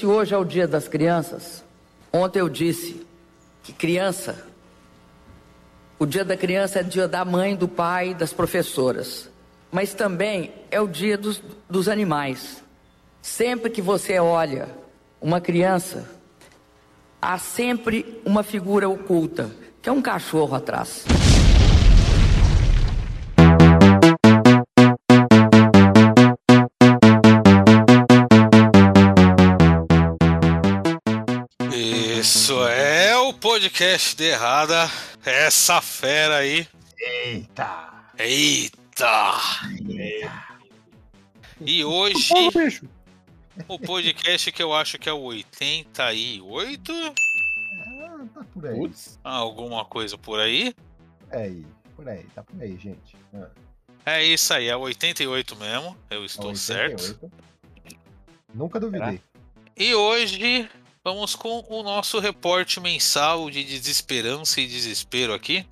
Se hoje é o dia das crianças, ontem eu disse que criança, o dia da criança é dia da mãe, do pai, das professoras, mas também é o dia dos, dos animais. Sempre que você olha uma criança, há sempre uma figura oculta, que é um cachorro atrás. Podcast de errada. Essa fera aí. Eita! Eita! E hoje, o podcast que eu acho que é o 88? Ah, tá por aí. Putz. Alguma coisa por aí? É aí, por aí, tá por aí, gente. Ah, É isso aí, é o 88 mesmo. Eu estou 88. certo. Nunca duvidei. E hoje vamos com o nosso reporte mensal de desesperança e desespero aqui.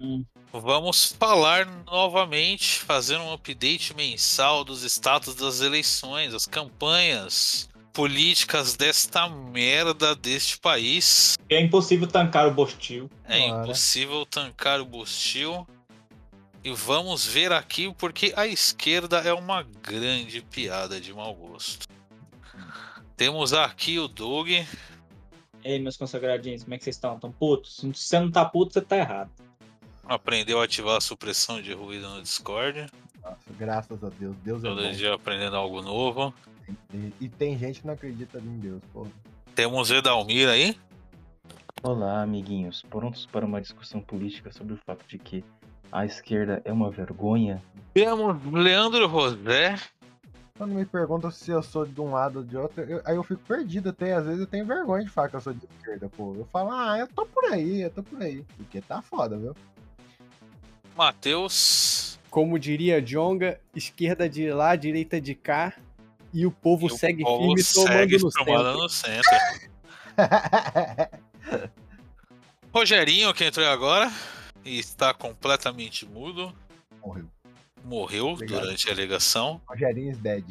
Hum. Vamos falar novamente, fazer um update mensal dos status das eleições, das campanhas políticas desta merda deste país. É impossível tancar o Bostil. É Bora. impossível tancar o Bustil. E vamos ver aqui porque a esquerda é uma grande piada de mau gosto. Temos aqui o Doug. Ei, meus consagradinhos, como é que vocês estão? Tão putos? Se você não tá puto, você tá errado. Aprendeu a ativar a supressão de ruído no Discord. Nossa, graças a Deus. Deus é Todo bom. dia aprendendo algo novo. E, e tem gente que não acredita em Deus, porra. Temos Edalmir aí. Olá, amiguinhos. Prontos para uma discussão política sobre o fato de que a esquerda é uma vergonha? Temos Leandro Rosé. Quando me perguntam se eu sou de um lado ou de outro, eu- aí eu fico perdido até. Às vezes eu tenho vergonha de falar que eu sou de esquerda, pô. Eu falo, ah, eu tô por aí, eu tô por aí. Porque tá foda, viu? Matheus. Como diria Jonga, esquerda de lá, direita de cá. E o povo E o segue povo firme segue tomando no tomando centro. no centro. Rogerinho, que entrou agora. E está completamente mudo. Morreu. Morreu Obrigado. durante a ligação. Rogerinho is dead.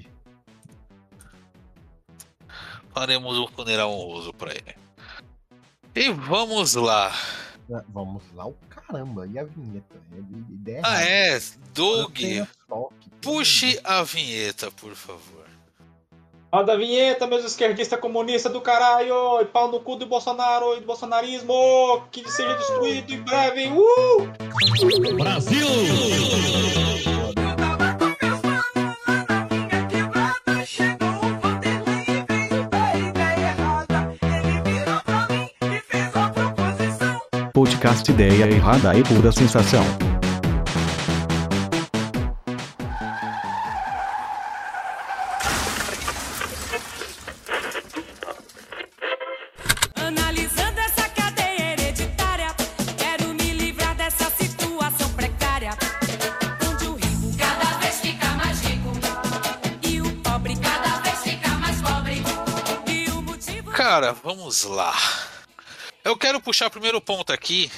Faremos um funeral honroso para ele. E vamos lá. Ah, Vamos lá, o caramba. E a vinheta? É de- Ideia Ah, errada. é. Doug, puxe a vinheta, por favor. Roda a vinheta, meus esquerdistas comunistas do caralho! E pau no cu do Bolsonaro e do bolsonarismo! Que seja destruído em breve! Uh! Podcast Ideia Errada e Pura Sensação. Primeiro ponto aqui.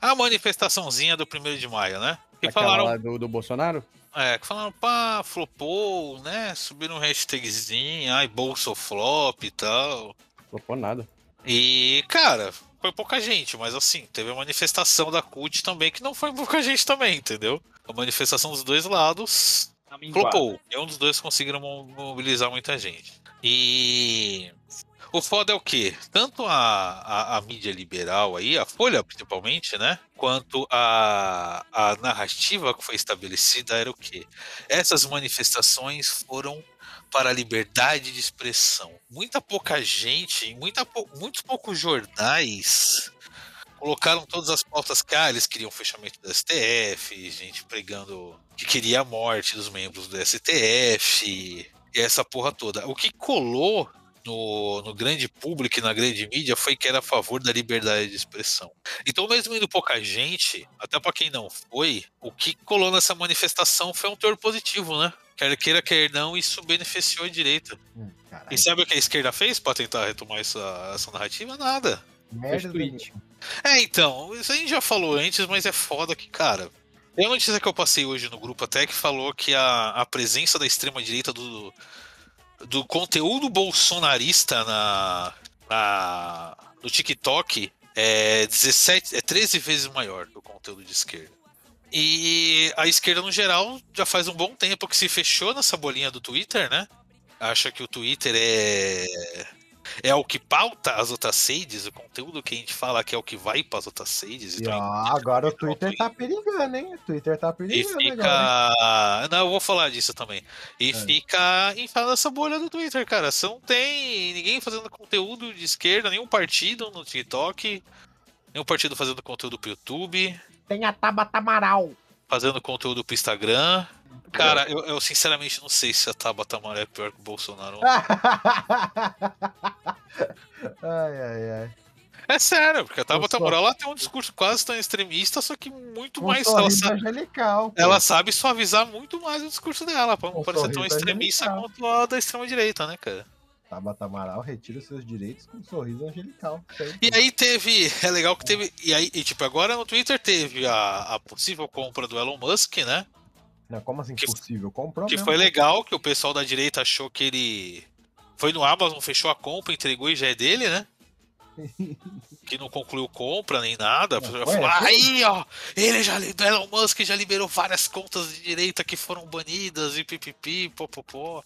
A manifestaçãozinha do 1 de maio, né? Que Aquela falaram, lá do, do Bolsonaro? é, que falaram, pá, flopou, né? Subiram um hashtagzinho, ai, bolso flop e tal. Flopou nada. E, cara, foi pouca gente, mas assim, teve a manifestação da CUT também, que não foi pouca gente também, entendeu? A manifestação dos dois lados Tá minguado. flopou. Nenhum dos dois conseguiram mo- mobilizar muita gente. E o foda é o quê? Tanto a, a, a mídia liberal aí, a Folha principalmente, né? Quanto a, a narrativa que foi estabelecida era o quê? Essas manifestações foram para a liberdade de expressão. Muita pouca gente, muita muitos poucos jornais colocaram todas as pautas que ah, eles queriam fechamento do STF, gente pregando que queria a morte dos membros do STF, e essa porra toda. O que colou no, no grande público e na grande mídia foi que era a favor da liberdade de expressão. Então, mesmo indo pouca gente, até pra quem não foi, o que colou nessa manifestação foi um teor positivo, né? Quer queira, quer não, isso beneficiou a direita. Hum. E sabe o que a esquerda fez pra tentar retomar essa, essa narrativa? Nada. Merda. É, então, isso a gente já falou antes, mas é foda que, cara. Tem uma notícia que eu passei hoje no grupo até que falou que a, a presença da extrema-direita do, do conteúdo bolsonarista na, na- no TikTok é 17, é 13 vezes maior do conteúdo de esquerda. E a esquerda, no geral, já faz um bom tempo que se fechou nessa bolinha do Twitter, né? Acha que o Twitter é. É o que pauta as outras redes, o conteúdo que a gente fala que é o que vai para as outras redes. E então ó, agora o Twitter tá perigando, hein? O Twitter tá e perigando fica. agora. Não, eu vou falar disso também. E É. fica enfiado nessa bolha do Twitter, cara. Você não tem ninguém fazendo conteúdo de esquerda, nenhum partido no TikTok, nenhum partido fazendo conteúdo pro YouTube, Tem a Tabata Amaral. fazendo conteúdo pro Instagram. Cara, eu, eu sinceramente não sei se a Tabata Amaral é pior que o Bolsonaro. ai, ai, ai. É sério, porque a Tabata Amaral ela tem um discurso quase tão extremista, só que muito Um mais. Ela sabe, angelical. pô. ela sabe suavizar muito mais o discurso dela, pra não Um parecer tão extremista angelical. quanto a da extrema-direita, né, cara? Tabata Amaral retira os seus direitos com um sorriso angelical. E aí teve. É legal que teve. E aí, e, tipo, agora no Twitter teve a, a possível compra do Elon Musk, né? Não, como assim que- possível? Comprou Que mesmo. foi legal, que o pessoal da direita achou que ele. Foi no Amazon, fechou a compra, entregou e já é dele, né? Que não concluiu compra nem nada. Não, falou, assim? aí, ó, ele já. Elon Musk já liberou várias contas de direita que foram banidas e pipipi, popopó.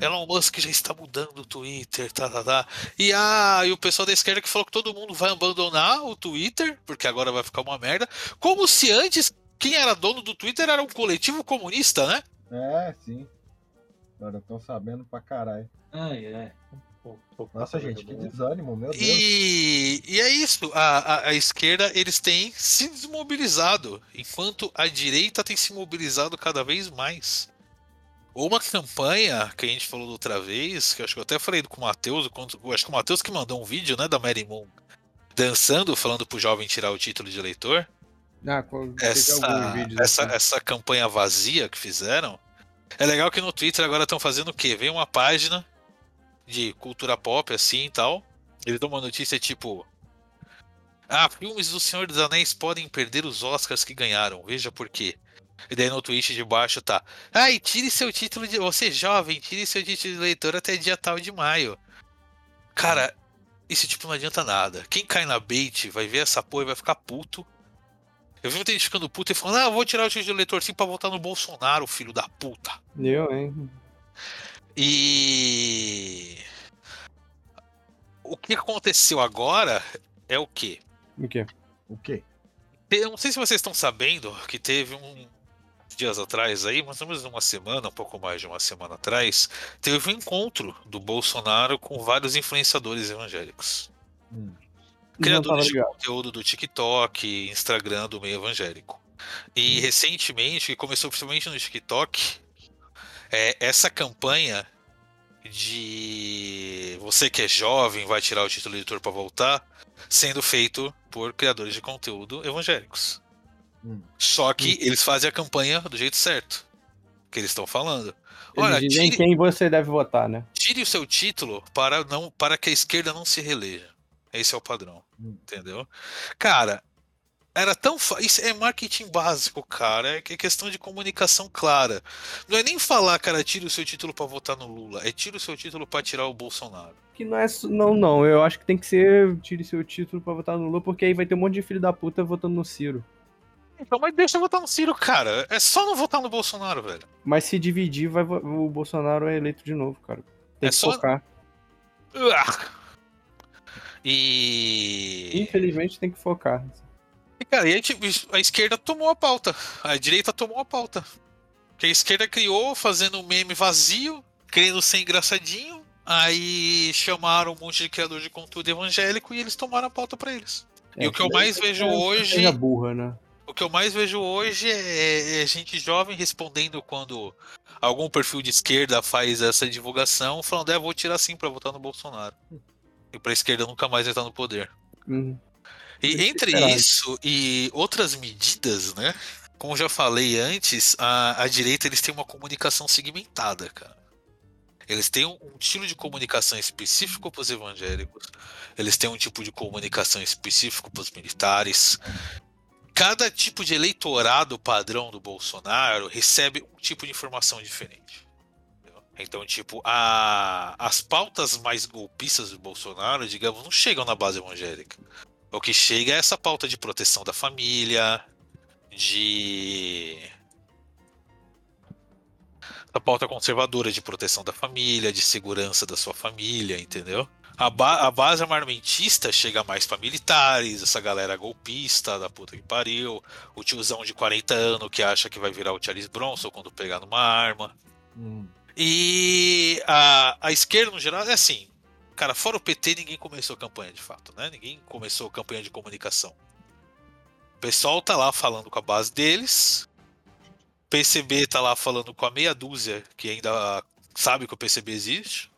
Elon Musk já está mudando o Twitter, tá, tá, tá. E, ah, e o pessoal da esquerda que falou que todo mundo vai abandonar o Twitter, porque agora vai ficar uma merda. Como se antes quem era dono do Twitter era um coletivo comunista, né? É, sim. Agora eu tô sabendo pra caralho. Ai, é. Pô, pô, Nossa, gente, que desânimo, meu Deus. E, e é isso, a, a, a esquerda eles têm se desmobilizado, enquanto a direita tem se mobilizado cada vez mais. Uma campanha que a gente falou da outra vez, que eu acho que eu até falei com o Matheus, acho que o Matheus que mandou um vídeo né, da Mary Moon dançando, falando pro jovem tirar o título de eleitor. Ah, Essa, essa, assim. essa campanha vazia que fizeram. É legal que no Twitter agora estão fazendo o quê? Vem uma página de cultura pop assim e tal. Eles dão uma notícia tipo. Ah, filmes do Senhor dos Anéis podem perder os Oscars que ganharam. Veja por quê. E daí no tweet de baixo tá. Ai, tire seu título de. Você jovem, tire seu título de eleitor até dia tal de maio. Cara, isso tipo não adianta nada. Quem cai na bait vai ver essa porra e vai ficar puto. Eu vi muita gente ficando puta e falando, ah, vou tirar o título de eleitor sim pra votar no Bolsonaro, filho da puta. Eu, hein? E. O que aconteceu agora é o quê? O quê? O quê? Eu não sei se vocês estão sabendo que teve um dias atrás aí, mais ou menos uma semana, um pouco mais de uma semana atrás, teve um encontro do Bolsonaro com vários influenciadores evangélicos. Hum. Criadores de conteúdo do TikTok, Instagram do meio evangélico. E recentemente, que começou principalmente no TikTok, é, essa campanha de você que é jovem vai tirar o título de eleitor para voltar, sendo feito por criadores de conteúdo evangélicos. Hum. Só que eles fazem a campanha do jeito certo. Que eles estão falando. Olha, dizem tire, quem você deve votar, né? tire o seu título para não para que a esquerda não se releja. Esse é o padrão, Hum. entendeu? Cara, era tão fa... isso é marketing básico, cara, é é questão de comunicação clara. Não é nem falar, cara, tire o seu título para votar no Lula, é tire o seu título para tirar o Bolsonaro. Que não é. Não, não. Eu acho que tem que ser. Tire seu título pra votar no Lula, porque aí vai ter um monte de filho da puta votando no Ciro. Então, mas deixa eu votar no Ciro, cara. É só não votar no Bolsonaro, velho. Mas se dividir, vai, o Bolsonaro é eleito de novo, cara. Tem É que só- focar. Uah. E Infelizmente tem que focar. E, cara, e a, gente- a esquerda tomou a pauta. A direita tomou a pauta. Que a esquerda criou fazendo um meme vazio, querendo ser engraçadinho. Aí chamaram um monte de criador de conteúdo evangélico e eles tomaram a pauta pra eles. E o que eu mais vejo hoje- burra, né? O que eu mais vejo hoje é, é gente jovem respondendo quando algum perfil de esquerda faz essa divulgação, falando, é, vou tirar sim pra votar no Bolsonaro. E pra esquerda nunca mais entrar no poder. Uhum. E entre isso e outras medidas, né? Como já falei antes, a, a direita eles têm uma comunicação segmentada, cara. Eles têm um, um estilo de comunicação específico para os evangélicos. Eles têm um tipo de comunicação específico para os militares. Cada tipo de eleitorado padrão do Bolsonaro recebe um tipo de informação diferente. Então, tipo, a- as pautas mais golpistas do Bolsonaro, digamos, não chegam na base evangélica. O que chega é essa pauta de proteção da família, de. A pauta conservadora de proteção da família, de segurança da sua família, entendeu? A, ba- a base armamentista chega mais pra militares, essa galera golpista da puta que pariu, o tiozão de 40 anos que acha que vai virar o Charles Bronson quando pegar numa arma. Hum. E a, a esquerda, no geral, é assim. Cara, fora o PT, ninguém começou campanha de fato, né? Ninguém começou campanha de comunicação. O pessoal tá lá falando com a base deles. O PCB tá lá falando com a meia dúzia que ainda sabe que o PCB existe.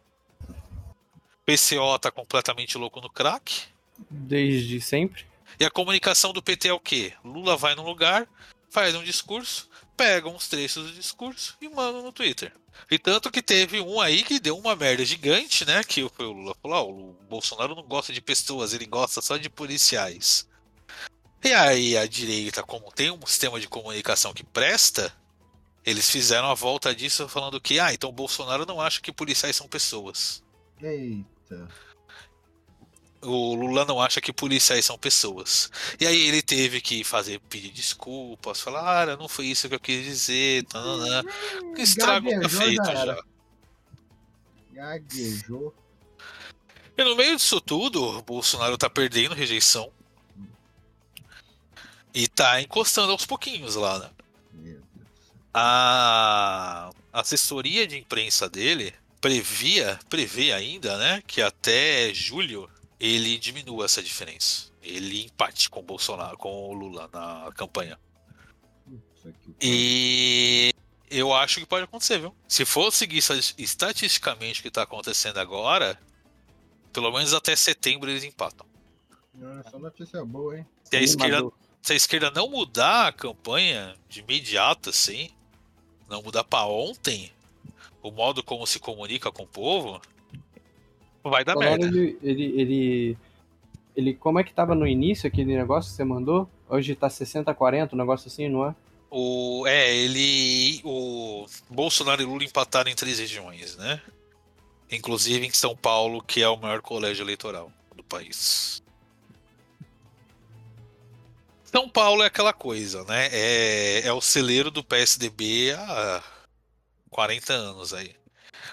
O PCO tá completamente louco no crack. Desde sempre. E a comunicação do PT é o quê? Lula vai num lugar, faz um discurso, pega uns trechos do discurso e manda no Twitter. E tanto que teve um aí que deu uma merda gigante, né? Que foi o Lula falou: ó, o Bolsonaro não gosta de pessoas, ele gosta só de policiais. E aí a direita, como tem um sistema de comunicação que presta, eles fizeram a volta disso falando que, ah, então o Bolsonaro não acha que policiais são pessoas. Eita. O Lula não acha que policiais são pessoas. E aí ele teve que fazer pedir desculpas, falar, ah, não foi isso que eu quis dizer, tananã. Que estrago tá feito já era. já. Gaguejou. E no meio disso tudo, Bolsonaro tá perdendo rejeição. E tá encostando aos pouquinhos lá, né? A assessoria de imprensa dele previa, prevê ainda, né, que até julho ele diminua essa diferença. Ele empate com o Bolsonaro, com o Lula na campanha. E eu acho que pode acontecer, viu? Se for seguir esta- estatisticamente o que tá acontecendo agora, pelo menos até setembro eles empatam. Não, é só notícia boa, hein? Se a esquerda, se a esquerda não mudar a campanha de imediato, assim, não mudar pra ontem, o modo como se comunica com o povo, vai dar merda. ele, ele, ele, ele. Como é que tava no início aquele negócio que você mandou? Hoje tá 60-40, um negócio assim, não é? O, é, ele. O Bolsonaro e Lula empataram em três regiões, né? Inclusive em São Paulo, que é o maior colégio eleitoral do país. São Paulo é aquela coisa, né? É, é o celeiro do PSDB há 40 anos aí.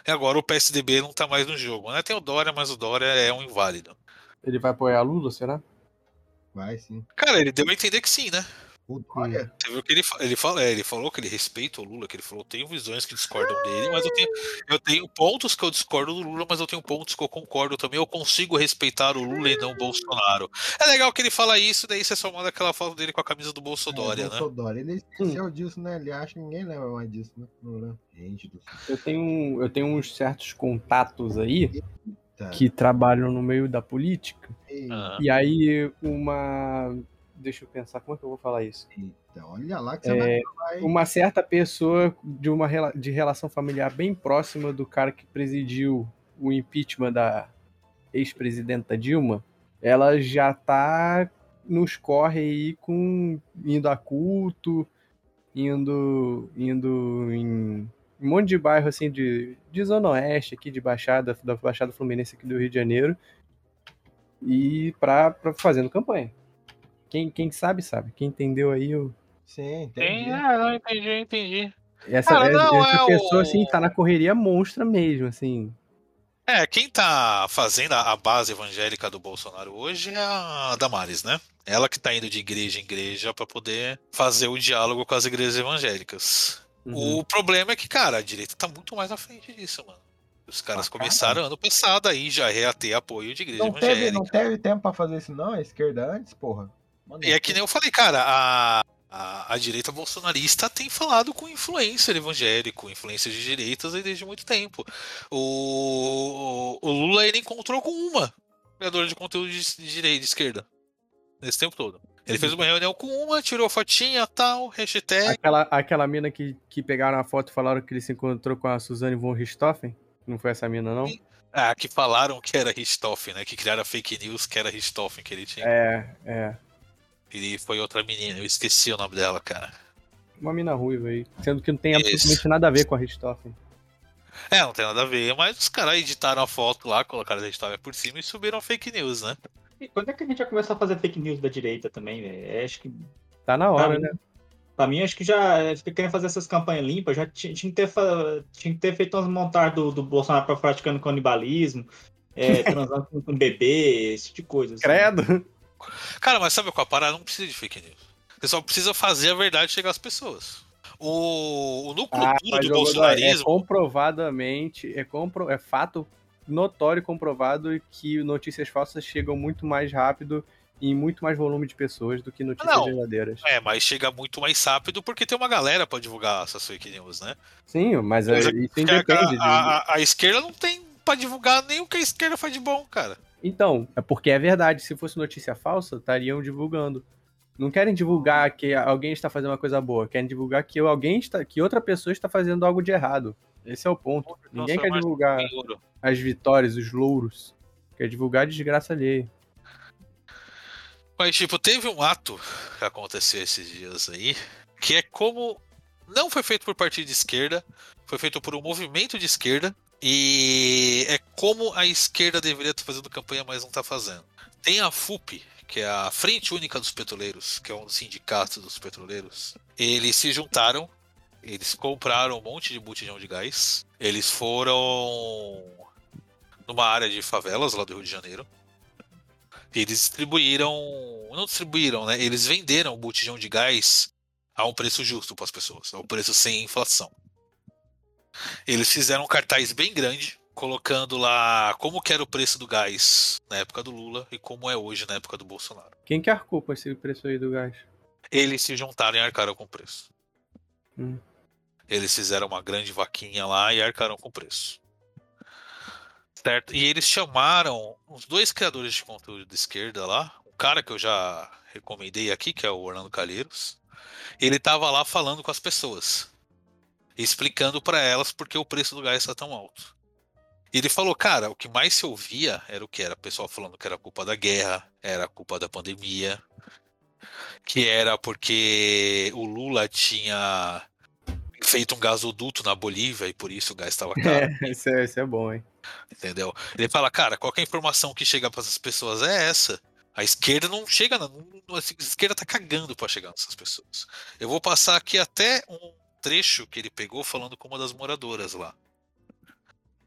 E agora o PSDB não tá mais no jogo, né? Tem o Dória, mas o Dória é um inválido. Ele vai apoiar Lula, será? Vai sim. Cara, ele deu a entender que sim, né? Você viu que ele, ele, fala, é, ele falou que ele respeita o Lula, que ele falou, tenho visões que discordam dele, mas eu tenho, eu tenho pontos que eu discordo do Lula, mas eu tenho pontos que eu concordo também. Eu consigo respeitar o Lula e não o Bolsonaro. É legal que ele fala isso, daí você só manda aquela foto dele com a camisa do Bolsonaro, é, né? Bolsodória. Ele esqueceu disso, né? Ele acha que ninguém lembra mais disso, né? Não lembra. Gente do céu. Eu tenho, eu tenho uns certos contatos aí que trabalham no meio da política. Ah, E aí, uma. Deixa eu pensar, como é que eu vou falar isso? olha lá que você vai É, falar, hein? uma certa pessoa de uma de relação familiar bem próxima do cara que presidiu o impeachment da ex-presidenta Dilma, ela já tá nos corre aí com indo a culto, indo indo em um monte de bairro assim de, de zona oeste aqui de Baixada, da Baixada Fluminense aqui do Rio de Janeiro e pra fazendo campanha. Quem, quem sabe, sabe. Quem entendeu aí, o Sim, entendi. tem, ah, não, entendi, entendi. essa, Cara, não, essa é pessoa, o- assim, tá na correria monstra mesmo, assim. É, quem tá fazendo a base evangélica do Bolsonaro hoje é a Damares, né? Ela que tá indo de igreja em igreja pra poder fazer o diálogo com as igrejas evangélicas. Uhum. O problema é que, cara, a direita tá muito mais à frente disso, mano. Os caras Pra começaram ano passado aí já a ter apoio de igreja Não teve, evangélica. não teve tempo pra fazer isso, não? A esquerda antes, porra. Mano, E é que nem eu falei, cara, a, a, a direita bolsonarista tem falado com influencer evangélico, influência de direitas aí desde muito tempo. O, o Lula ele encontrou com uma criadora de conteúdo de, de direita, de esquerda, nesse tempo todo. Ele fez uma reunião com uma, tirou fotinha, tal, hashtag. Aquela, aquela mina que, que pegaram a foto e falaram que ele se encontrou com a Suzane von Richthofen? Não foi essa mina, não? Ah, que falaram que era Richthofen, né? Que criaram a fake news que era Richthofen que ele tinha. É, é. E foi outra menina, eu esqueci o nome dela, cara. Uma mina ruiva aí. Sendo que não tem Isso. absolutamente nada a ver com a Richthofen. É, não tem nada a ver, mas os caras editaram a foto lá, colocaram a editável por cima e subiram fake news, né? E quando é que a gente vai começar a fazer fake news da direita também, velho? É, Acho que. Tá na hora, Pra mim- né? Pra mim, acho que já. é, Fica querendo fazer essas campanhas limpas, já tinha, tinha que, ter, tinha que ter feito umas montagens do, do Bolsonaro pra praticando canibalismo, é, transando com um bebê, esse tipo de coisa. assim. Credo. Cara, mas sabe qual a parada? Não precisa de fake news. Você só precisa fazer a verdade chegar às pessoas. O, o núcleo Ah, duro do é bolsonarismo. comprovadamente, é, compro, é fato notório e comprovado que notícias falsas chegam muito mais rápido e em muito mais volume de pessoas do que notícias Não. verdadeiras. É, mas chega muito mais rápido porque tem uma galera pra divulgar essas fake news, né? Sim, mas é, Mas isso Porque independe. de- a, a- a esquerda não tem pra divulgar nem o que a esquerda faz de bom, cara. Então, é porque é verdade. Se fosse notícia falsa, estariam divulgando. Não querem divulgar que alguém está fazendo uma coisa boa, querem divulgar que alguém está, que outra pessoa está fazendo algo de errado. Esse é o ponto. Ninguém quer divulgar as vitórias, os louros. Quer divulgar a desgraça alheia. Mas, tipo, teve um ato que aconteceu esses dias aí, que é como. Não foi feito por partido de esquerda, foi feito por um movimento de esquerda, e é como a esquerda deveria estar fazendo campanha, mas não está fazendo. Tem a FUP, que é a Frente Única dos Petroleiros, que é um dos sindicatos dos petroleiros. Eles se juntaram, eles compraram um monte de botijão de gás, eles foram numa área de favelas lá do Rio de Janeiro. Eles distribuíram. Não distribuíram, né? Eles venderam o botijão de gás a um preço justo para as pessoas, a um preço sem inflação. Eles fizeram um cartaz bem grande, colocando lá como que era o preço do gás na época do Lula e como é hoje na época do Bolsonaro. Quem que arcou com esse preço aí do gás? Eles se juntaram e arcaram com o preço. Hum. Eles fizeram uma grande vaquinha lá e arcaram com o preço. Certo? E eles chamaram os dois criadores de conteúdo de esquerda lá, um cara que eu já recomendei aqui, que é o Orlando Calheiros. Ele tava lá falando com as pessoas, explicando para elas por que o preço do gás está tão alto. E ele falou, cara, o que mais se ouvia era o que era o pessoal falando que era culpa da guerra, era culpa da pandemia, que era porque o Lula tinha feito um gasoduto na Bolívia e por isso o gás estava caro, É, isso é, isso é bom, hein? entendeu? Ele fala, cara, qualquer informação que chega para essas pessoas é essa. A esquerda não chega, não- a esquerda tá cagando para chegar nessas pessoas. Eu vou passar aqui até um trecho que ele pegou falando com uma das moradoras lá.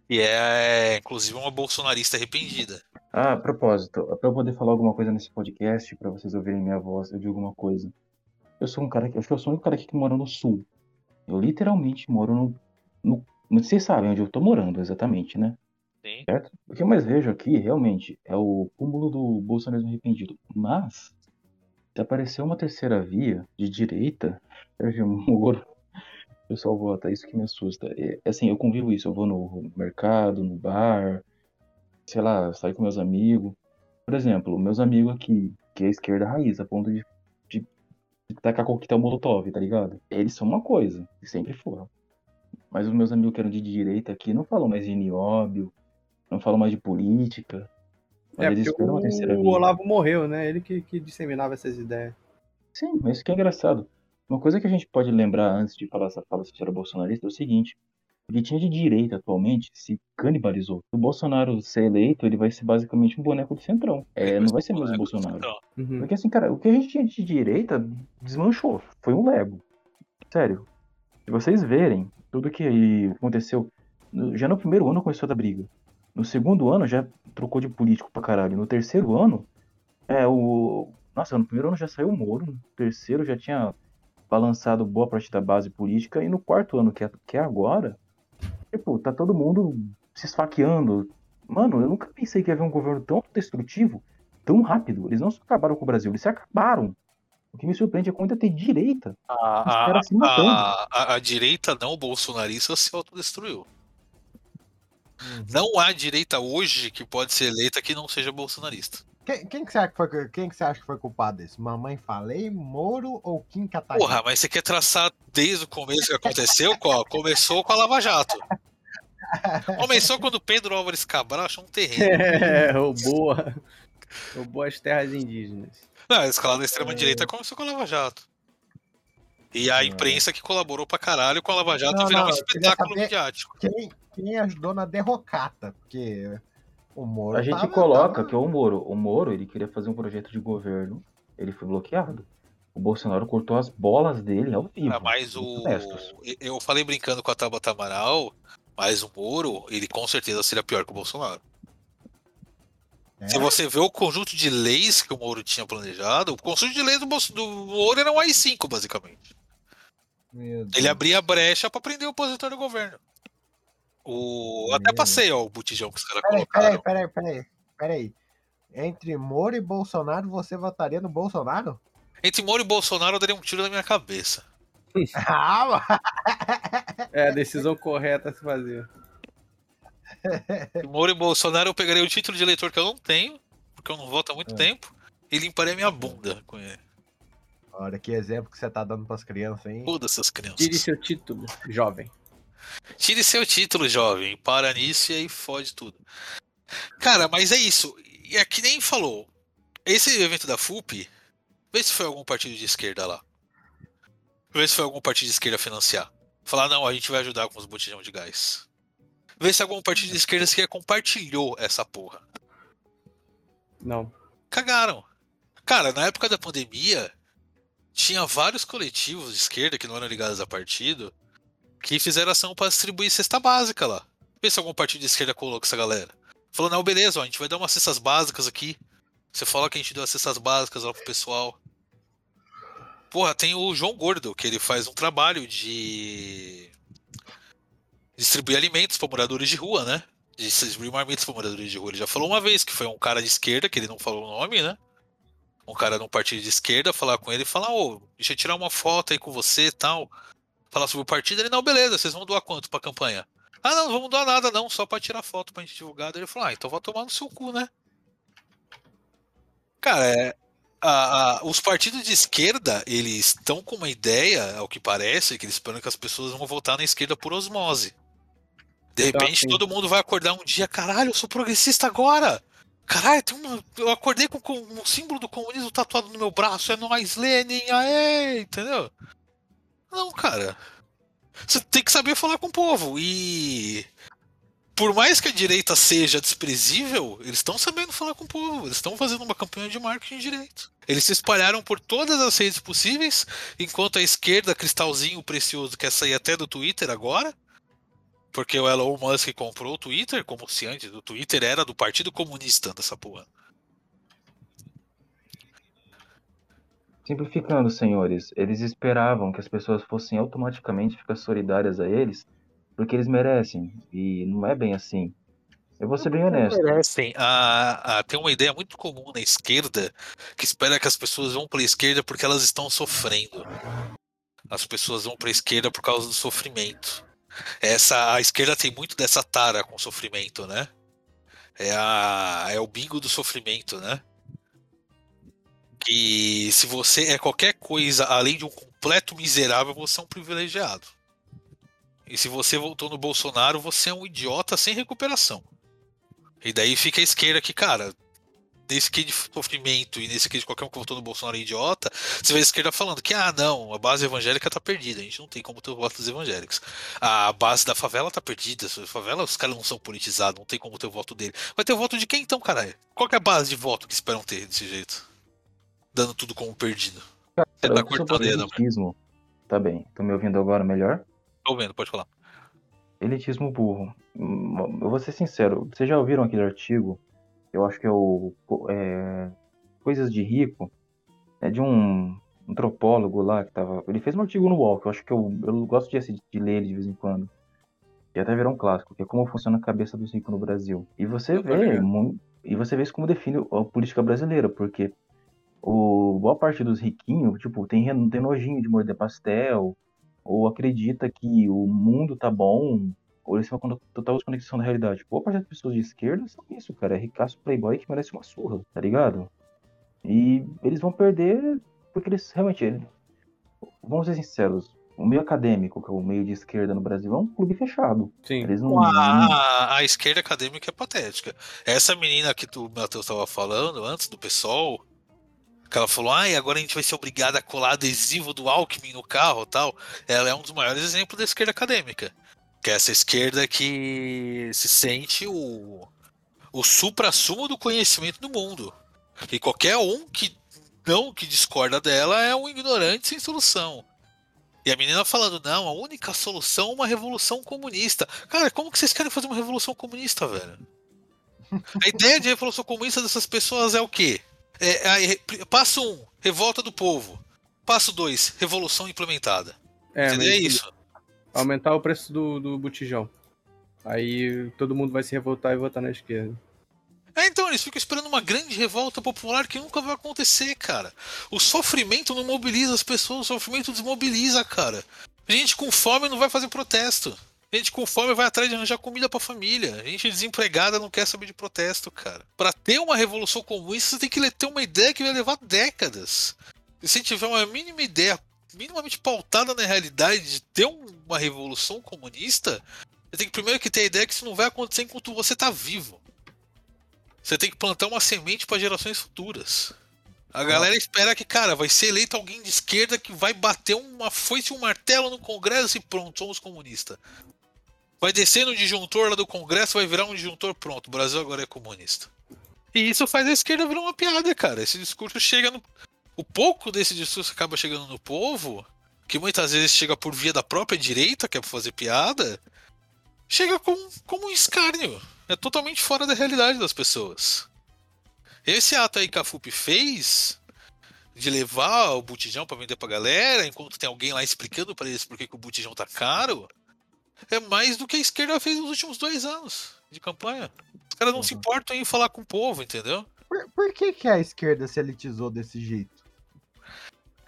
E é, inclusive, uma bolsonarista arrependida. Ah, a propósito, pra eu poder falar alguma coisa nesse podcast, pra vocês ouvirem minha voz, eu digo uma coisa. Eu sou um cara que. Acho que eu sou o único cara aqui que mora no sul. Eu literalmente moro no. no vocês sabem onde eu tô morando exatamente, né? Sim. Certo? O que eu mais vejo aqui, realmente, é o cúmulo do bolsonarismo arrependido. Mas, se aparecer uma terceira via de direita, Sérgio Moro, o pessoal vota, isso que me assusta. É, assim, eu convivo isso, eu vou no mercado, no bar, sei lá, saio com meus amigos. Por exemplo, meus amigos aqui, que é a esquerda raiz, a ponto de, de, de tacar coquetel molotov, tá ligado? Eles são uma coisa, e sempre foram. Mas os meus amigos que eram de direita aqui não falam mais de nióbio, não falam mais de política. Mas É, eles uma terceira o, o Olavo morreu, né? Ele que, que disseminava essas ideias. Sim, mas isso que é engraçado. Uma coisa que a gente pode lembrar antes de falar essa fala se era bolsonarista é o seguinte: o que tinha de direita atualmente se canibalizou. Se o Bolsonaro ser eleito, ele vai ser basicamente um boneco do centrão. É, não vai ser mais o Bolsonaro. Uhum. Porque assim, cara, o que a gente tinha de direita desmanchou. Foi um Lego. Sério. Se vocês verem tudo que aconteceu, já no primeiro ano começou a dar briga. No segundo ano já trocou de político pra caralho. No terceiro ano, é o. Nossa, no primeiro ano já saiu o Moro. No terceiro já tinha balançado boa parte da base política. E no quarto ano, que é, que é agora, tipo, tá todo mundo se esfaqueando. Mano, eu nunca pensei que ia haver um governo tão destrutivo tão rápido. Eles não só acabaram com o Brasil, eles se acabaram. O que me surpreende é como ainda tem direita. Os a, caras se matando. a, a, a direita não bolsonarista se autodestruiu. Não há direita hoje que pode ser eleita que não seja bolsonarista. Quem, quem que você acha que foi, quem que você acha que foi culpado disso? Mamãe falei, Moro ou Kim Kataguiri? Porra, mas você quer traçar desde o começo que aconteceu? Começou com a Lava Jato. Começou quando Pedro Álvares Cabral achou um terreno. É, roubou, roubou as terras indígenas. Não, a escalada da extrema-direita começou com a Lava Jato. E a É. imprensa que colaborou pra caralho com a Lava Jato Não, virar um não, queria espetáculo midiático. Quem, quem ajudou na derrocata? Porque o Moro. A gente tava- coloca tava- que o Moro, o Moro, ele queria fazer um projeto de governo, ele foi bloqueado. O Bolsonaro cortou as bolas dele ao vivo. Ah, mas o. honestos. Eu falei brincando com a Tabata Amaral, mas o Moro, ele com certeza seria pior que o Bolsonaro. É? Se você vê o conjunto de leis que o Moro tinha planejado, o conjunto de leis do, Bolso- do Moro era um AI-5, basicamente. Meu Ele abria a brecha pra prender o opositor do governo. O... Até Meu. passei, ó, o botijão que os caras Peraí, peraí, colocaram. peraí, peraí. Peraí. Entre Moro e Bolsonaro, você votaria no Bolsonaro? Entre Moro e Bolsonaro, eu daria um tiro na minha cabeça. Ah, mano. É a decisão correta a se fazer. Entre Moro e Bolsonaro, eu pegaria o título de eleitor que eu não tenho, porque eu não voto há muito É. tempo, e limparia minha bunda com ele. Olha que exemplo que você tá dando pras crianças, hein? Foda essas crianças. Tire seu título, jovem. Tire seu título, jovem. Para nisso e aí fode tudo. Cara, mas é isso. E é que nem falou. Esse evento da FUP, vê se foi algum partido de esquerda lá. Vê se foi algum partido de esquerda financiar. Falar, não, a gente vai ajudar com os botijão de gás. Vê se algum partido de esquerda sequer compartilhou essa porra. Não. Cagaram. Cara, na época da pandemia, tinha vários coletivos de esquerda que não eram ligados a partido que fizeram ação pra distribuir cesta básica lá. Vê se algum partido de esquerda colocou essa galera. Falou, não, beleza, ó, a gente vai dar umas cestas básicas aqui. Você fala que a gente deu as cestas básicas lá pro pessoal. Porra, tem o João Gordo, que ele faz um trabalho de distribuir alimentos pra moradores de rua, né? De distribuir marmitas pra moradores de rua. Ele já falou uma vez que foi um cara de esquerda, que ele não falou o nome, né? Um cara de um partido de esquerda falar com ele e falar, ô, deixa eu tirar uma foto aí com você e tal. Falar sobre o partido, ele, não, beleza, vocês vão doar quanto pra campanha? Ah, não, não vamos doar nada, não, só pra tirar foto pra gente divulgar. Daí Ele falou, ah, então vai tomar no seu cu, né? Cara, é, a- a- os partidos de esquerda, eles estão com uma ideia, ao que parece, que eles esperam que as pessoas vão votar na esquerda por osmose. De repente, todo mundo vai acordar um dia, caralho, eu sou progressista agora! Caralho, uma, eu acordei com, com um símbolo do comunismo tatuado no meu braço, é nóis, Lenin, aê! Entendeu? Não, cara. Você tem que saber falar com o povo. E. Por mais que a direita seja desprezível, eles estão sabendo falar com o povo. Eles estão fazendo uma campanha de marketing direito. Eles se espalharam por todas as redes possíveis, enquanto a esquerda, cristalzinho precioso, quer sair até do Twitter agora. Porque o Elon Musk comprou o Twitter, como se antes o Twitter era do Partido Comunista dessa porra. Simplificando, senhores, eles esperavam que as pessoas fossem automaticamente ficar solidárias a eles, porque eles merecem. E não é bem assim. Eu vou ser bem honesto. Merecem. A, a- tem uma ideia muito comum na esquerda que espera que as pessoas vão para a esquerda porque elas estão sofrendo. As pessoas vão para a esquerda por causa do sofrimento. Essa a esquerda tem muito dessa tara com sofrimento, né? É a é o bingo do sofrimento, né? Que se você é qualquer coisa além de um completo miserável, você é um privilegiado. E se você votou no Bolsonaro, você é um idiota sem recuperação. E daí fica a esquerda que, cara, nesse que de sofrimento e nesse que de qualquer um que votou no Bolsonaro é idiota, você vê a esquerda falando que, ah, não, a base evangélica tá perdida, a gente não tem como ter voto dos evangélicos. A base da favela tá perdida, a favela, os caras não são politizados, não tem como ter o voto dele. Vai ter o voto de quem então, caralho? Qual é a base de voto que esperam ter desse jeito? Dando tudo como perdido. Você tá cortando né? elitismo. Tá bem. Tô me ouvindo agora melhor? Tô vendo, pode falar. Elitismo burro. Hum, Eu vou ser sincero, vocês já ouviram aquele artigo? Eu acho que é o é, Coisas de Rico. É de um antropólogo lá que tava. Ele fez um artigo no que eu acho que eu, eu gosto de, de ler ele de vez em quando. E até virou um clássico, que é como funciona a cabeça dos ricos no Brasil. E você Eu vê, e você vê isso como define a política brasileira, porque o boa parte dos riquinhos, tipo, tem, tem nojinho de morder pastel, ou acredita que o mundo tá bom, ou eles têm uma total desconexão da realidade. Boa parte das pessoas de esquerda são isso, cara. É ricaço playboy que merece uma surra, tá ligado? E eles vão perder porque eles realmente. Vamos ser sinceros. O meio acadêmico, que é o meio de esquerda no Brasil, é um clube fechado. Sim. Eles não. A, a esquerda acadêmica é patética. Essa menina que tu, Matheus, estava falando antes, do PSOL, Que ela falou, ai, agora a gente vai ser obrigado a colar adesivo do Alckmin no carro tal. Ela é um dos maiores exemplos da esquerda acadêmica. Que é essa esquerda que se sente o, o supra-sumo do conhecimento do mundo. E qualquer um que não que discorda dela é um ignorante sem solução. E a menina falando, não, a única solução é uma revolução comunista. Cara, como que vocês querem fazer uma revolução comunista, velho? A ideia de revolução comunista dessas pessoas é o quê? É, passo um, revolta do povo. Passo dois, revolução implementada. É, mas É isso. aumentar o preço do, do botijão. Aí todo mundo vai se revoltar e votar na esquerda. É, então, eles ficam esperando uma grande revolta popular que nunca vai acontecer, cara. O sofrimento não mobiliza as pessoas, o sofrimento desmobiliza, cara. Gente com fome não vai fazer protesto. Gente com fome vai atrás de arranjar comida pra família. Gente desempregada não quer saber de protesto, cara. Pra ter uma revolução comunista, você tem que ter uma ideia que vai levar décadas. E se tiver uma mínima ideia, minimamente pautada na realidade de ter uma revolução comunista, você tem que primeiro que ter a ideia que isso não vai acontecer enquanto você tá vivo. Você tem que plantar uma semente para gerações futuras. A galera espera que, cara, vai ser eleito alguém de esquerda que vai bater uma foice e um martelo no Congresso e pronto, somos comunistas. Vai descer no disjuntor lá do Congresso, vai virar um disjuntor pronto. O Brasil agora é comunista. E isso faz a esquerda virar uma piada, cara. Esse discurso chega no. O pouco desse discurso acaba chegando no povo, que muitas vezes chega por via da própria direita, que é pra fazer piada, chega com, como um escárnio. É totalmente fora da realidade das pessoas. Esse ato aí que a FUP fez, de levar o botijão pra vender pra galera, enquanto tem alguém lá explicando pra eles por que, que o botijão tá caro, é mais do que a esquerda fez nos últimos dois anos de campanha. Os caras não se importam em falar com o povo, entendeu? Por, por que, que a esquerda se elitizou desse jeito?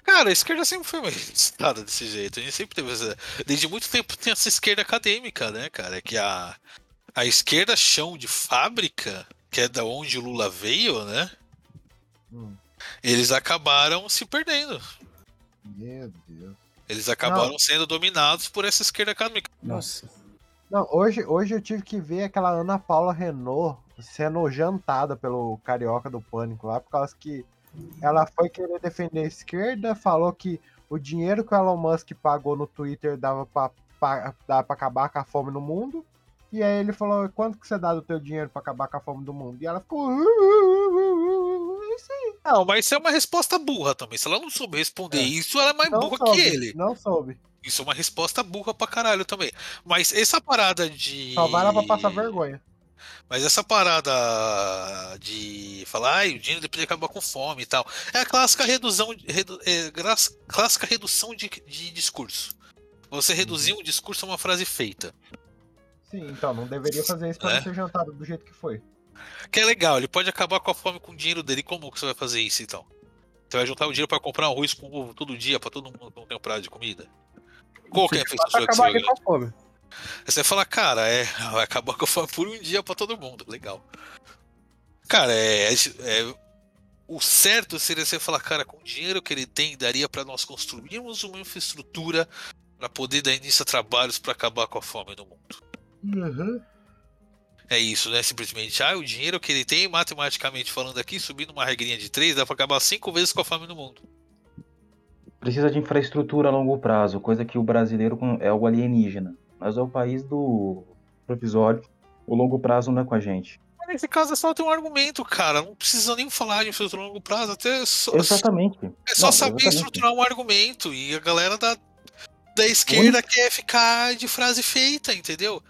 Cara, a esquerda sempre foi mais elitizada desse jeito. A gente sempre teve essa. Desde muito tempo tem essa esquerda acadêmica, né, cara? Que a, a esquerda chão de fábrica, que é da onde o Lula veio, né? Hum, Eles acabaram se perdendo. meu Deus. Eles acabaram sendo dominados por essa esquerda acadêmica. Nossa. Não, hoje, hoje eu tive que ver aquela Ana Paula Renault sendo jantada pelo carioca do pânico lá, por causa que ela foi querer defender a esquerda, falou que o dinheiro que o Elon Musk pagou no Twitter dava pra, pra, dava pra acabar com a fome no mundo. E aí ele falou, quanto que você dá do teu dinheiro pra acabar com a fome do mundo? E ela ficou. "É isso aí." Não, mas isso é uma resposta burra também. Se ela não souber responder É. isso, ela é mais Não burra soube, que ele. Não soube. Isso é uma resposta burra pra caralho também. Mas essa parada de. Vai lá pra passar vergonha. Mas essa parada de falar, ai, o dinheiro depois acabar com fome e tal, é a clássica redução, redu, é, gras- clássica redução de, de discurso. Você reduzir um discurso a uma frase feita. Sim, então não deveria fazer isso pra É. não ser jantado do jeito que foi. Que é legal, ele pode acabar com a fome com o dinheiro dele. Como que você vai fazer isso então? Você vai juntar o dinheiro pra comprar arroz com ovo todo dia pra todo mundo que não tem um prato de comida? Qual que é a infraestrutura que você acabar vai com a fome. Você fala, cara, é, vai acabar com a fome por um dia pra todo mundo. Legal. Cara, é, é- O certo seria você falar, cara, com o dinheiro que ele tem, daria pra nós construirmos uma infraestrutura pra poder dar início a trabalhos pra acabar com a fome no mundo. É isso, né? Simplesmente, ah, o dinheiro que ele tem, matematicamente falando aqui, subindo uma regrinha de três, dá pra acabar cinco vezes com a fome no mundo. Precisa de infraestrutura a longo prazo, coisa que o brasileiro é o alienígena. Nós é o país do provisório. O longo prazo não é com a gente. Mas nesse caso é só ter um argumento, cara. Não precisa nem falar de infraestrutura a longo prazo, até só, Exatamente. É só Não, saber exatamente. estruturar um argumento. E a galera da, da esquerda quer ficar de frase feita, entendeu?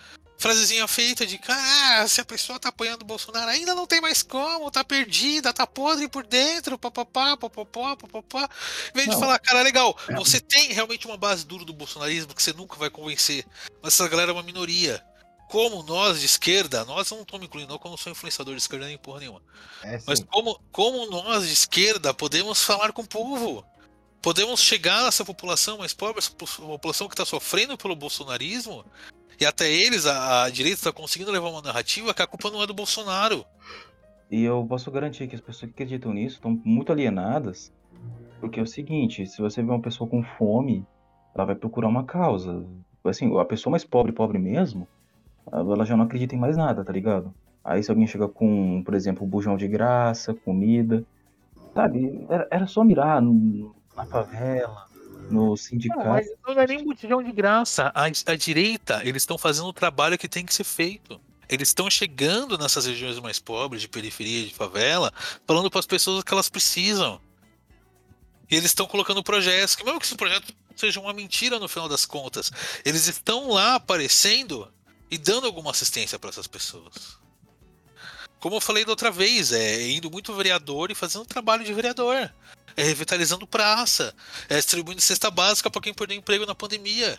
Frasezinha feita de ah, se a pessoa tá apoiando o Bolsonaro, ainda não tem mais como, tá perdida, tá podre por dentro, papapá, papapá, papapá. Em vez de falar, cara, legal, você tem realmente uma base dura do bolsonarismo que você nunca vai convencer, mas essa galera é uma minoria. Como nós de esquerda, nós não estamos incluindo, não, não sou influenciador de esquerda nem porra nenhuma. É Mas como, como nós de esquerda podemos falar com o povo? Podemos chegar nessa população mais pobre, essa po- população que está sofrendo pelo bolsonarismo, e até eles, a, a direita, está conseguindo levar uma narrativa que a culpa não é do Bolsonaro. E eu posso garantir que as pessoas que acreditam nisso estão muito alienadas. Porque é o seguinte, se você vê uma pessoa com fome, ela vai procurar uma causa. Assim, a pessoa mais pobre, pobre mesmo, ela já não acredita em mais nada, tá ligado? Aí se alguém chega com, por exemplo, bujão de graça, comida, Sabe? Era, era só mirar no- na favela, no Não, sindicato. mas não é nem botijão de graça. A, a direita, eles estão fazendo o trabalho que tem que ser feito. Eles estão chegando nessas regiões mais pobres, de periferia, de favela, falando para as pessoas o que elas precisam. E eles estão colocando projetos, que mesmo que esse projeto seja uma mentira no final das contas, eles estão lá aparecendo e dando alguma assistência para essas pessoas. Como eu falei da outra vez, é indo muito vereador e fazendo trabalho de vereador. É revitalizando praça, é distribuindo cesta básica para quem perdeu emprego na pandemia.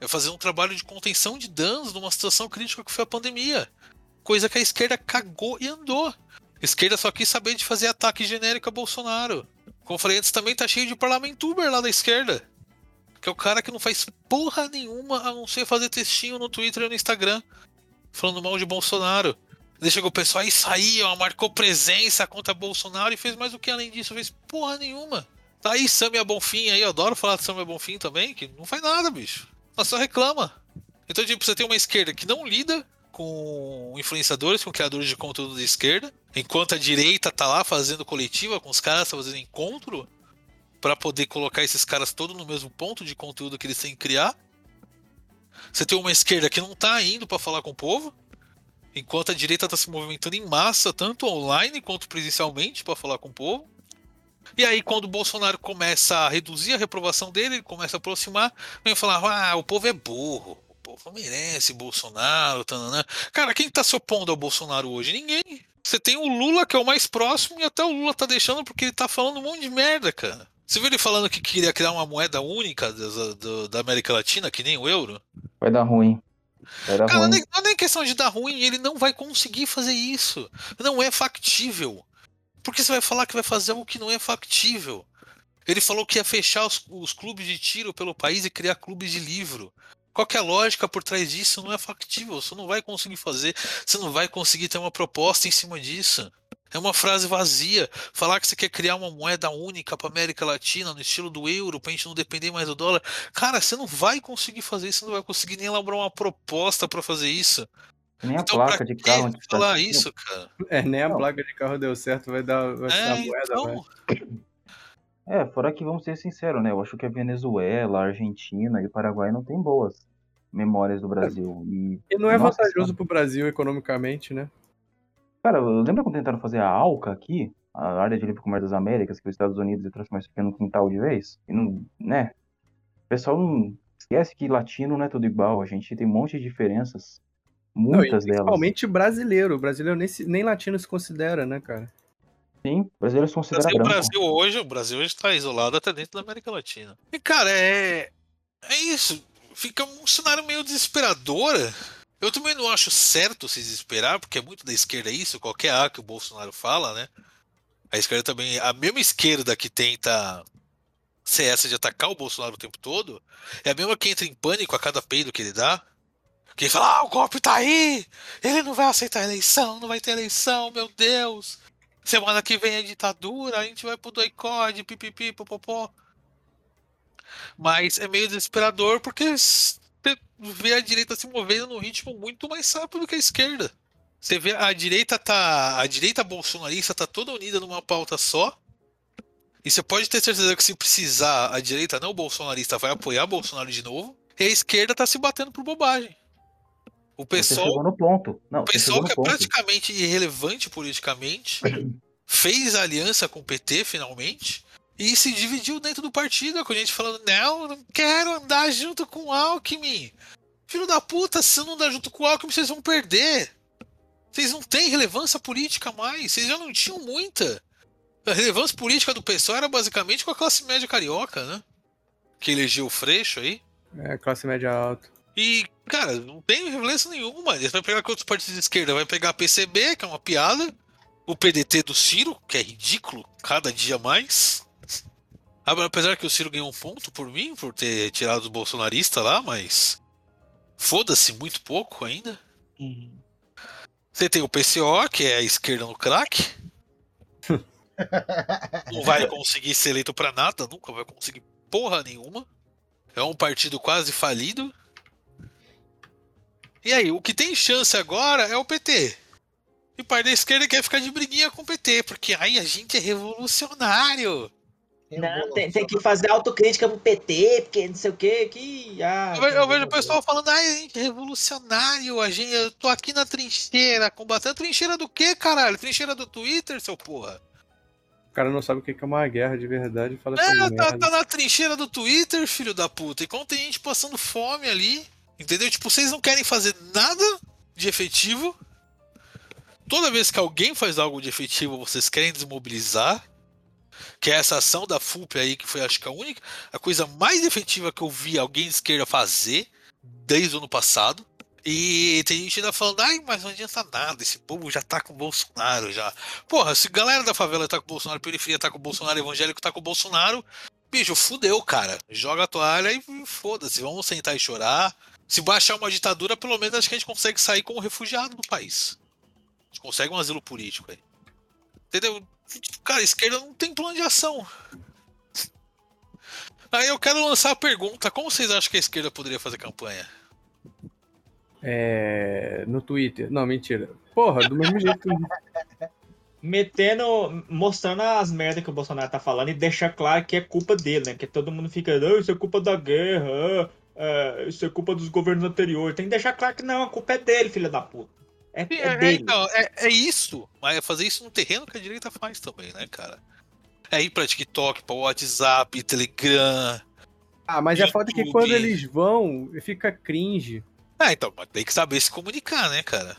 É fazer um trabalho de contenção de danos numa situação crítica que foi a pandemia. Coisa que a esquerda cagou e andou. A esquerda só quis saber de fazer ataque genérico a Bolsonaro. Como eu falei antes, também tá cheio de parlamentuber lá da esquerda. Que é o cara que não faz porra nenhuma a não ser fazer textinho no Twitter e no Instagram. Falando mal de Bolsonaro. Chegou o pessoal, aí, ó, marcou presença contra Bolsonaro e fez mais o que além disso? Fez porra nenhuma. Tá aí Samia Bonfim aí, eu adoro falar de Samia Bonfim também, que não faz nada, bicho. Ela só reclama. Então, tipo, você tem uma esquerda que não lida com influenciadores, com criadores de conteúdo da esquerda, enquanto a direita tá lá fazendo coletiva com os caras, tá fazendo encontro para poder colocar esses caras todos no mesmo ponto de conteúdo que eles têm que criar. Você tem uma esquerda que não tá indo para falar com o povo, enquanto a direita tá se movimentando em massa, tanto online quanto presencialmente, para falar com o povo. E aí, quando o Bolsonaro começa a reduzir a reprovação dele, ele começa a aproximar, vem falar: ah, o povo é burro, o povo merece Bolsonaro. Tananã. Cara, quem tá se opondo ao Bolsonaro hoje? Ninguém. Você tem o Lula, que é o mais próximo, e até o Lula tá deixando porque ele tá falando um monte de merda, cara. Você viu ele falando que queria criar uma moeda única da América Latina, que nem o euro? Vai dar ruim. Dar Cara, não é nem- não é nem questão de dar ruim, ele não vai conseguir fazer isso. Não é factível. Por que você vai falar que vai fazer algo que não é factível? Ele falou que ia fechar os, os clubes de tiro pelo país e criar clubes de livro. Qual que é a lógica por trás disso? Não é factível. Você não vai conseguir fazer. Você não vai conseguir ter uma proposta em cima disso. É uma frase vazia. Falar que você quer criar uma moeda única para América Latina, no estilo do euro, pra gente não depender mais do dólar. Cara, você não vai conseguir fazer isso. Você não vai conseguir nem elaborar uma proposta para fazer isso. Nem a Então, placa pra de que carro antes falar isso, cara? É, nem a Não. placa de carro deu certo, vai dar, vai É, a moeda, então, vai. É, fora que vamos ser sinceros, né? Eu acho que a Venezuela, a Argentina e o Paraguai não tem boas memórias do Brasil. E, E não é Nossa, vantajoso pro Brasil economicamente, né? Cara, lembra quando tentaram fazer a ALCA aqui? A área de livre comércio das Américas, que os Estados Unidos ia transformar isso aqui num quintal de vez? E não, né? O pessoal não esquece que latino não é tudo igual. A gente tem um monte de diferenças. Não, Muitas delas. principalmente brasileiro. O brasileiro nem, se- nem latino se considera, né, cara? Sim, brasileiros são O considerados Brasil. Brasil hoje, o Brasil hoje está isolado até dentro da América Latina. E, cara, é. É isso. Fica um cenário meio desesperador. Eu também não acho certo se desesperar, porque é muito da esquerda isso, qualquer A que o Bolsonaro fala, né? A esquerda também. A mesma esquerda que tenta ser essa de atacar o Bolsonaro o tempo todo, é a mesma que entra em pânico a cada peido que ele dá. Que fala, ah, o golpe tá aí! Ele não vai aceitar a eleição, não vai ter eleição, meu Deus! Semana que vem é ditadura, a gente vai pro doicode, pipipi, popopó. Mas é meio desesperador porque vê a direita se movendo num ritmo muito mais rápido que a esquerda. Você vê a direita tá. A direita bolsonarista tá toda unida numa pauta só. E você pode ter certeza que se precisar, a direita não bolsonarista vai apoiar Bolsonaro de novo. E a esquerda tá se batendo por bobagem. O pessoal no ponto. Não, o pessoal que é ponto. praticamente irrelevante politicamente fez aliança com o PT finalmente e se dividiu dentro do partido com a gente falando: não, não quero andar junto com o Alckmin. Filho da puta, se não andar junto com o Alckmin, vocês vão perder. Vocês não têm relevância política mais, vocês já não tinham muita. A relevância política do pessoal era basicamente com a classe média carioca, né? Que elegeu o Freixo aí. É, classe média alta. E, cara, não tem relevância nenhuma. Ele vai pegar com outros partidos de esquerda, vai pegar a PCB, que é uma piada, o PDT do Ciro, que é ridículo, cada dia mais. Ah, Apesar que o Ciro ganhou um ponto por mim, por ter tirado os bolsonaristas lá, mas. Foda-se muito pouco ainda. Você tem o PCO, que é a esquerda no crack. Não vai conseguir ser eleito pra nada, nunca vai conseguir porra nenhuma. É um partido quase falido. E aí, o que tem chance agora é o PT. E parte da esquerda quer ficar de briguinha com o PT, porque aí a gente é revolucionário. Não, tem, tem que fazer autocrítica pro PT, porque não sei o que, que. Ah, Eu, ve- eu vejo o pessoal falando, ai, gente é revolucionário, a gente, eu tô aqui na trincheira, combatendo. Trincheira do quê, caralho? Trincheira do Twitter, seu porra? O cara não sabe o que é uma guerra de verdade e fala É, essa tá, tá na trincheira do Twitter, filho da puta. Enquanto tem gente passando fome ali, entendeu? Tipo, vocês não querem fazer nada de efetivo. Toda vez que alguém faz algo de efetivo, vocês querem desmobilizar. Que é essa ação da FUP aí, que foi acho que a única, a coisa mais efetiva que eu vi alguém de esquerda fazer desde o ano passado. E tem gente ainda falando, ai, mas não adianta nada, esse povo já tá com o Bolsonaro já. Porra, se galera da favela tá com o Bolsonaro, periferia tá com o Bolsonaro, evangélico tá com o Bolsonaro, bicho, fudeu, cara. Joga a toalha e foda-se, vamos sentar e chorar. Se baixar uma ditadura, pelo menos acho que a gente consegue sair como refugiado do país. A gente consegue um asilo político aí. Entendeu? Cara, a esquerda não tem plano de ação. Aí eu quero lançar a pergunta: como vocês acham que a esquerda poderia fazer campanha? É, no Twitter. Não, mentira. Porra, do mesmo jeito. Metendo, mostrando as merdas que o Bolsonaro tá falando e deixar claro que é culpa dele, né? Que todo mundo fica, "Ah, isso é culpa da guerra, ah, ah, isso é culpa dos governos anteriores. Tem que deixar claro que não, a culpa é dele, filha da puta. É, É, é é, então, é, é isso, mas é fazer isso no terreno que a direita faz também, né, cara? É ir pra TikTok, pra WhatsApp, Telegram. Ah, mas a foda é que YouTube. quando eles vão, fica cringe. Ah, então, mas tem que saber se comunicar, né, cara?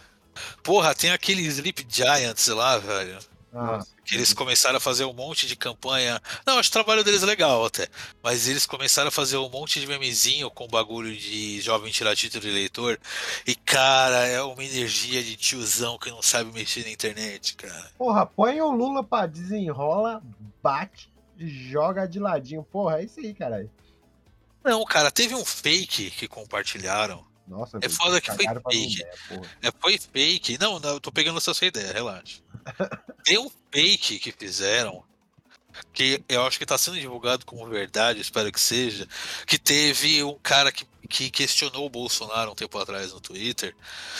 Porra, tem aqueles Sleep Giants lá, velho. Ah, Que eles começaram a fazer um monte de campanha. Não, acho o trabalho deles legal até. Mas eles começaram a fazer um monte de memezinho com bagulho de jovem tirar título de eleitor. E, cara, é uma energia de tiozão que não sabe mexer na internet, cara. Porra, põe o Lula pra desenrola, bate, joga de ladinho. Porra, é isso aí, caralho. Não, cara, teve um fake que compartilharam. Nossa, É foda que foi fake. mulher. É, foi fake. Não, não, eu tô pegando essa sua ideia, relaxa. Tem um fake que fizeram, que eu acho que tá sendo divulgado como verdade, espero que seja, que teve um cara que, que questionou o Bolsonaro um tempo atrás no Twitter,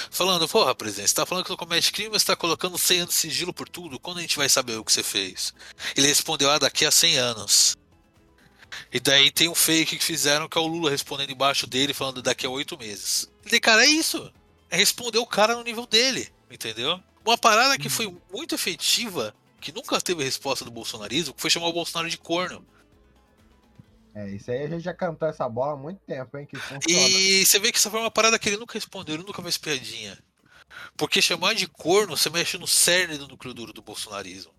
falando, porra, presidente, você tá falando que não comete crime, mas tá colocando 100 anos de sigilo por tudo, quando a gente vai saber o que você fez? Ele respondeu, ah, daqui a 100 anos. E daí tem um fake que fizeram que é o Lula respondendo embaixo dele, falando daqui a oito meses. E cara, é isso. É responder o cara no nível dele, entendeu? Uma parada que foi muito efetiva, que nunca teve resposta do bolsonarismo, foi chamar o Bolsonaro de corno. É, isso aí a gente já cantou essa bola há muito tempo, hein? E você vê que essa foi uma parada que ele nunca respondeu, ele nunca fez piadinha. Porque chamar de corno, você mexe no cerne do núcleo duro do bolsonarismo.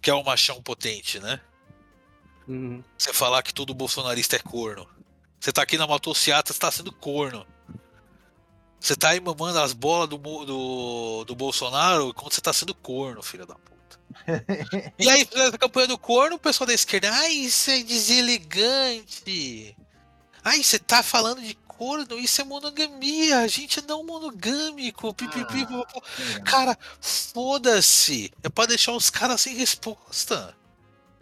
Que é o machão potente, né? Uhum. Você falar que todo bolsonarista é corno. Você tá aqui na motociata, você tá sendo corno. Você tá aí mamando as bolas do, do, do Bolsonaro quando você tá sendo corno, filho da puta. e aí, fizeram a campanha do corno, o pessoal da esquerda, ai, isso é deselegante. Ai, você tá falando de corno, isso é monogamia, a gente é não monogâmico. Pipipi, popopó. Cara, foda-se. É pra deixar os caras sem resposta.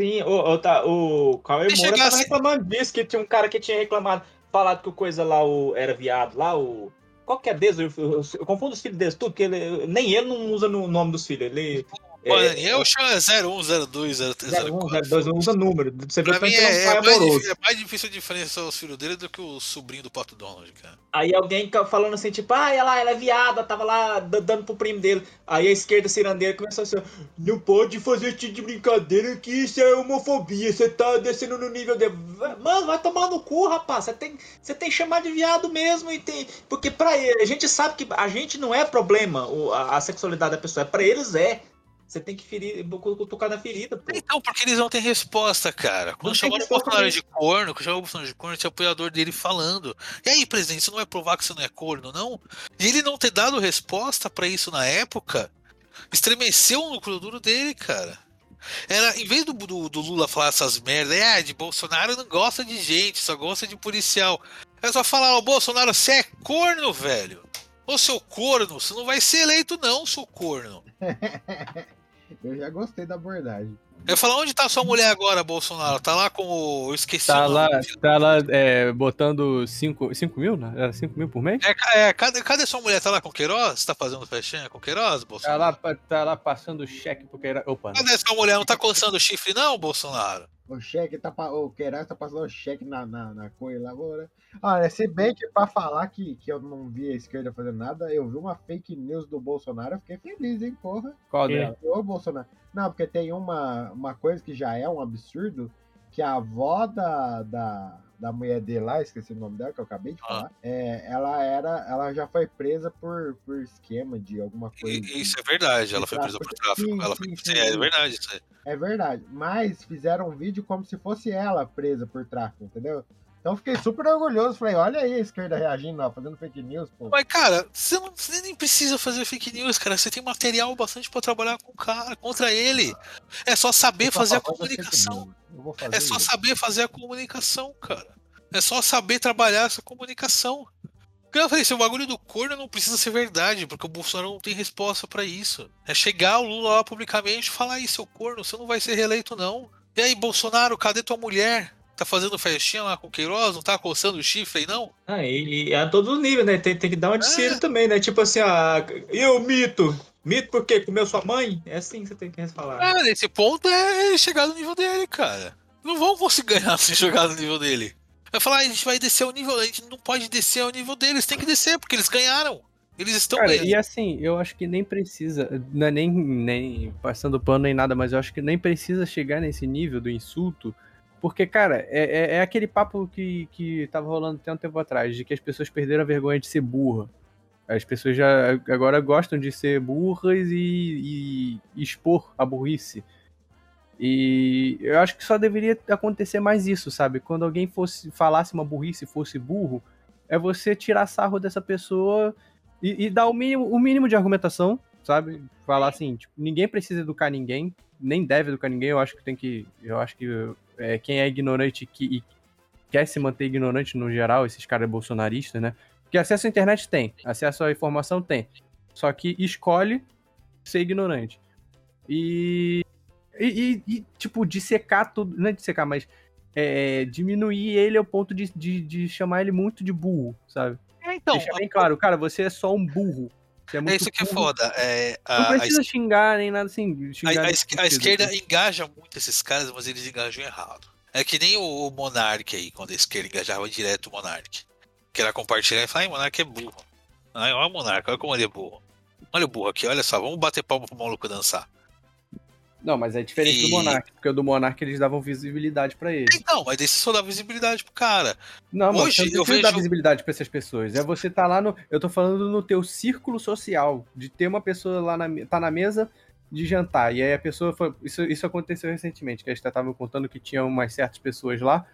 Sim, o, o, tá, o Cauê Se Moura tava chegasse- reclamando disso, que tinha um cara que tinha reclamado, falado que o coisa lá o, era viado, lá o. Qual que é deles? Eu, eu- eu confundo os filhos deles, tudo, porque ele, nem ele não usa no nome dos filhos. Ele. O Daniel chama 01, 02, 03, 04. 02, não usa número. Você vê Pra mim é é, é mais difícil, é mais difícil a diferença os filhos dele do que o sobrinho do Pato Donald, cara. Aí alguém falando assim, tipo, ah, ela, ela é viada, tava lá dando pro primo dele. Aí a esquerda cirandeira começou assim, não pode fazer esse tipo de brincadeira que isso é homofobia, você tá descendo no nível de... Mano, vai tomar no cu, rapaz, você tem, você tem que chamar de viado mesmo, e tem... porque pra ele, a gente sabe que a gente não é problema, a, a sexualidade da pessoa, pra eles é. Você tem que ferir, tocar na ferida, pô. Então, porque eles não têm resposta, cara. Quando chamaram o Bolsonaro de corno, quando chamaram o Bolsonaro de corno, tinha apoiador dele falando. E aí, presidente, você não vai provar que você não é corno, não? E ele não ter dado resposta pra isso na época, estremeceu o núcleo duro dele, cara. Era, em vez do, do, do Lula falar essas merdas, é, de Bolsonaro não gosta de gente, só gosta de policial. É só falar, ô Bolsonaro, você é corno, velho. Ô seu corno, você não vai ser eleito, não, seu corno. Eu já gostei da abordagem. Eu ia falar, onde tá sua mulher agora, Bolsonaro? Tá lá com o. Eu esqueci Tá o lá, tá lá é, botando 5 mil, né? Era 5 mil por mês? É, é, cadê, cadê sua mulher? Tá lá com o Queiroz? Tá fazendo festinha com o Queiroz, Tá Bolsonaro? lá, pa- tá lá passando cheque pro Queiroz. Opa. Cadê sua mulher? Não tá coçando o chifre, não, Bolsonaro? O cheque tá O Queiroz tá passando o cheque na, na, na coisa lá agora. Olha, se bem que pra falar que, que eu não vi a esquerda fazendo nada, eu vi uma fake news do Bolsonaro, eu fiquei feliz, hein, porra. Qual dela? Ô, Bolsonaro. Não, porque tem uma, uma coisa que já é um absurdo, que a avó da, da, da mulher dele lá, esqueci o nome dela, que eu acabei de Ah. falar, é, ela era. Ela já foi presa por, por esquema de alguma coisa. E- Isso é verdade, ela foi presa por tráfico. Sim, Ela sim, Sim, sim, é sim. verdade isso aí. É verdade. Mas fizeram um vídeo como se fosse ela presa por tráfico, entendeu? Então fiquei super orgulhoso. Falei, olha aí a esquerda reagindo, ó, fazendo fake news, pô. Mas, cara, você, não, você nem precisa fazer fake news, cara. Você tem material bastante pra trabalhar com o cara, contra ele. É só saber fazer a comunicação. vou fazer É só isso. saber fazer a comunicação, cara. É só saber trabalhar essa comunicação. Porque eu falei, esse bagulho do corno não precisa ser verdade, porque o Bolsonaro não tem resposta pra isso. É chegar o Lula lá publicamente e falar aí, seu corno, você não vai ser reeleito, não. E aí, Bolsonaro, cadê tua mulher? Tá fazendo festinha lá com o Queiroz? Não tá coçando o chifre aí, não? Ah, e, e a todos os níveis, né? Tem, tem que dar uma de É. Também, né? Tipo assim, ah, e o mito? Mito por quê? Comeu sua mãe? É assim que você tem que falar. Ah, nesse ponto é chegar no nível dele, cara. Não vão conseguir ganhar se jogar no nível dele. Vai falar, "Ah, a gente vai descer o nível, a gente não pode descer ao nível deles, tem que descer, porque eles ganharam. Eles estão Cara, ganhando. e assim, eu acho que nem precisa, não é nem, nem passando pano nem nada, mas eu acho que nem precisa chegar nesse nível do insulto, porque, cara, é, é, é aquele papo que, que tava rolando até um tempo atrás, de que as pessoas perderam a vergonha de ser burra. As pessoas já agora gostam de ser burras e, e expor a burrice. E eu acho que só deveria acontecer mais isso, sabe? Quando alguém fosse falasse uma burrice fosse burro, é você tirar sarro dessa pessoa e, e dar o mínimo, o mínimo de argumentação, sabe? Falar assim, tipo, ninguém precisa educar ninguém, nem deve educar ninguém. Eu acho que tem que. Eu acho que é, quem é ignorante que, e quer se manter ignorante no geral, esses caras bolsonaristas, né? Porque acesso à internet tem, acesso à informação tem. Só que escolhe ser ignorante. E. E, e- e, tipo, dissecar tudo. Não é dissecar, mas. é, diminuir ele ao ponto de, de, de chamar ele muito de burro, sabe? É, então, Deixar bem claro, cara, você é só um burro. É, é isso que é foda. É, a, Não a precisa xingar nem nada assim. A, Xingar a a esquerda engaja muito esses caras, mas eles engajam errado. É que nem o, o Monark aí, quando a esquerda engajava direto o Monark. Que era compartilhar e falar, ai, Monark é burro. Ai, olha o Monark, olha como ele é burro. Olha o burro aqui, olha só, vamos bater palma pro maluco dançar. Não, mas é diferente do E- Monark, porque o do Monark eles davam visibilidade pra ele. Então, mas esse só dá visibilidade pro cara. Não, mas Hoje eu vejo- visibilidade pra essas pessoas. É você tá lá no. Eu tô falando no teu círculo social, de ter uma pessoa lá na, tá na mesa de jantar. E aí a pessoa foi. Isso, isso aconteceu recentemente, que a gente tava contando que tinha umas certas pessoas lá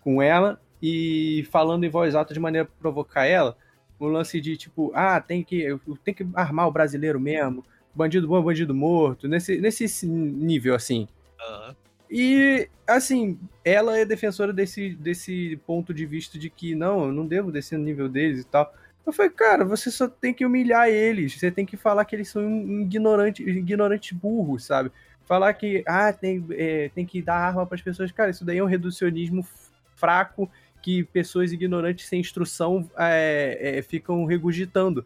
com ela e falando em voz alta de maneira a provocar ela. Um lance de tipo, ah, tem que, tem que armar o brasileiro mesmo. Bandido bom, bandido morto. Nesse, nesse nível, assim. Aham. E, assim, ela é defensora desse, desse ponto de vista de que, não, eu não devo descer no nível deles e tal. Eu falei, cara, você só tem que humilhar eles. Você tem que falar que eles são ignorantes, ignorantes burros, sabe? Falar que, ah, tem, é, tem que dar arma para as pessoas. Cara, isso daí é um reducionismo fraco que pessoas ignorantes sem instrução é, é, ficam regurgitando.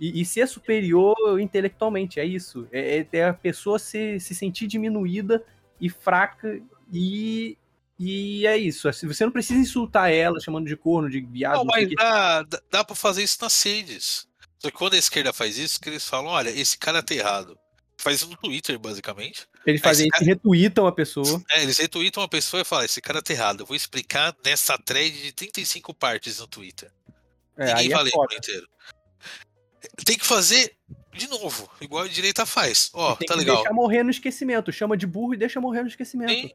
E, e ser superior intelectualmente, é isso. É, é- é a pessoa se, se sentir diminuída e fraca e, e é isso. Assim, Você não precisa insultar ela chamando de corno, de viado. Não, mas dá, dá, dá pra fazer isso nas redes. Só que quando a esquerda faz isso, que eles falam, olha, esse cara tá errado. Faz isso no Twitter, basicamente. Eles fazem e retweetam a pessoa. É, eles retweetam uma pessoa e falam, esse cara tá errado. Eu vou explicar nessa thread de 35 partes no Twitter. É, Ninguém é vai ler foda. por inteiro. Tem que fazer de novo, igual a direita faz. Ó, Tem tá legal. deixar morrer no esquecimento. Chama de burro e deixa morrer no esquecimento. Sim.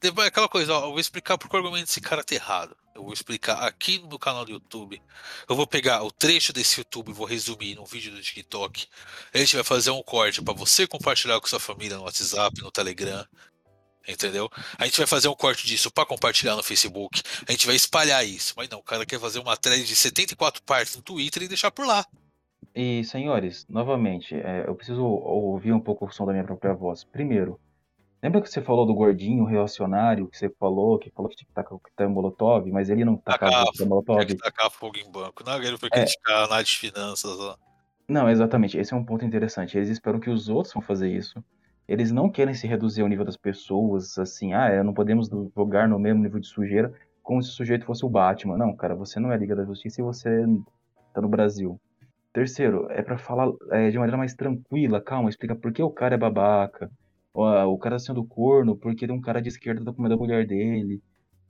Depois, aquela coisa, ó, eu vou explicar por que o argumento desse cara tá errado. Eu vou explicar aqui no meu canal do YouTube. Eu vou pegar o trecho desse YouTube e vou resumir num vídeo do TikTok. A gente vai fazer um corte pra você compartilhar com sua família no WhatsApp, no Telegram. Entendeu? A gente vai fazer um corte disso pra compartilhar no Facebook. A gente vai espalhar isso. Mas não, o cara quer fazer uma thread de 74 partes no Twitter e deixar por lá. E, senhores, novamente, é, eu preciso ouvir um pouco o som da minha própria voz. Primeiro, Lembra que você falou do gordinho reacionário, que você falou, que falou que tinha que tacar o coquetel Molotov, mas ele não tacava Tacar Tinha Molotov? que tacar fogo em banco. Não, ele foi É. criticar a análise de finanças lá. Não, exatamente. Esse é um ponto interessante. Eles esperam que os outros vão fazer isso. Eles não querem se reduzir ao nível das pessoas, assim, ah, é, não podemos jogar no mesmo nível de sujeira como se o sujeito fosse o Batman. Não, cara, você não é Liga da Justiça e você tá no Brasil. Terceiro, é pra falar é, de maneira mais tranquila, calma, explica por que o cara é babaca. Ah, o cara tá sendo corno porque um cara de esquerda tá comendo a mulher dele.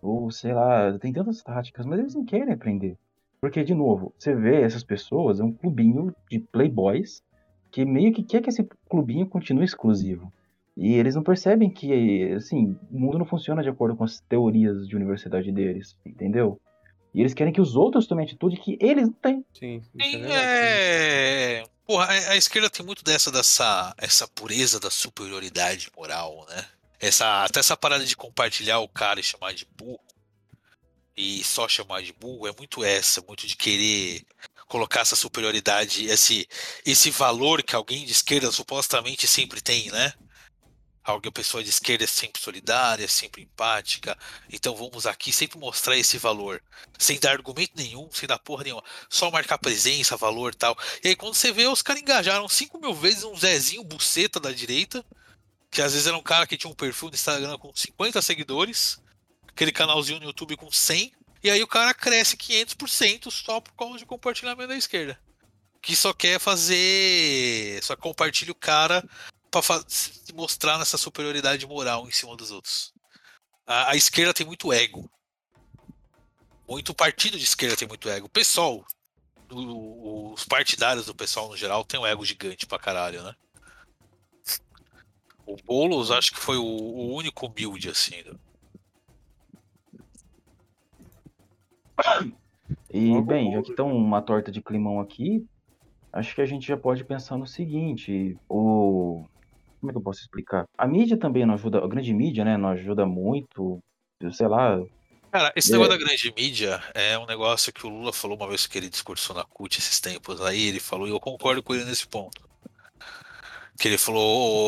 Ou sei lá, tem tantas táticas, mas eles não querem aprender. Porque, de novo, você vê essas pessoas, é um clubinho de playboys que meio que quer que esse clubinho continue exclusivo. E eles não percebem que, assim, o mundo não funciona de acordo com as teorias de universidade deles, entendeu? E eles querem que os outros tomem atitude que eles não têm. Sim, isso é Tem, verdade. é... Porra, a, a esquerda tem muito dessa, dessa essa pureza da superioridade moral, né? Essa, até essa parada de compartilhar o cara e chamar de burro e só chamar de burro é muito essa, muito de querer colocar essa superioridade, esse, esse valor que alguém de esquerda supostamente sempre tem, né? Alguém, pessoa de esquerda é sempre solidária, sempre empática. Então vamos aqui sempre mostrar esse valor. Sem dar argumento nenhum, sem dar porra nenhuma. Só marcar presença, valor tal. E aí quando você vê, os caras engajaram 5 mil vezes um Zezinho buceta da direita. Que às vezes era um cara que tinha um perfil no Instagram com 50 seguidores. Aquele canalzinho no YouTube com 100. E aí o cara cresce 500% só por causa de compartilhamento da esquerda. Que só quer fazer. Só compartilha o cara se mostrar nessa superioridade moral em cima dos outros. A, a esquerda tem muito ego. Muito partido de esquerda tem muito ego. O pessoal, o- os partidários do pessoal no geral, tem um ego gigante pra caralho, né? O Boulos acho que foi o, o único humilde, assim. né? E, bem, já que estão uma torta de climão aqui, acho que a gente já pode pensar no seguinte, o... Como é que eu posso explicar? A mídia também não ajuda, a grande mídia, né, não ajuda muito, sei lá, Cara, esse É. negócio da grande mídia é um negócio que o Lula falou uma vez que ele discursou na CUT esses tempos aí, ele falou, e eu concordo com ele nesse ponto. Que ele falou,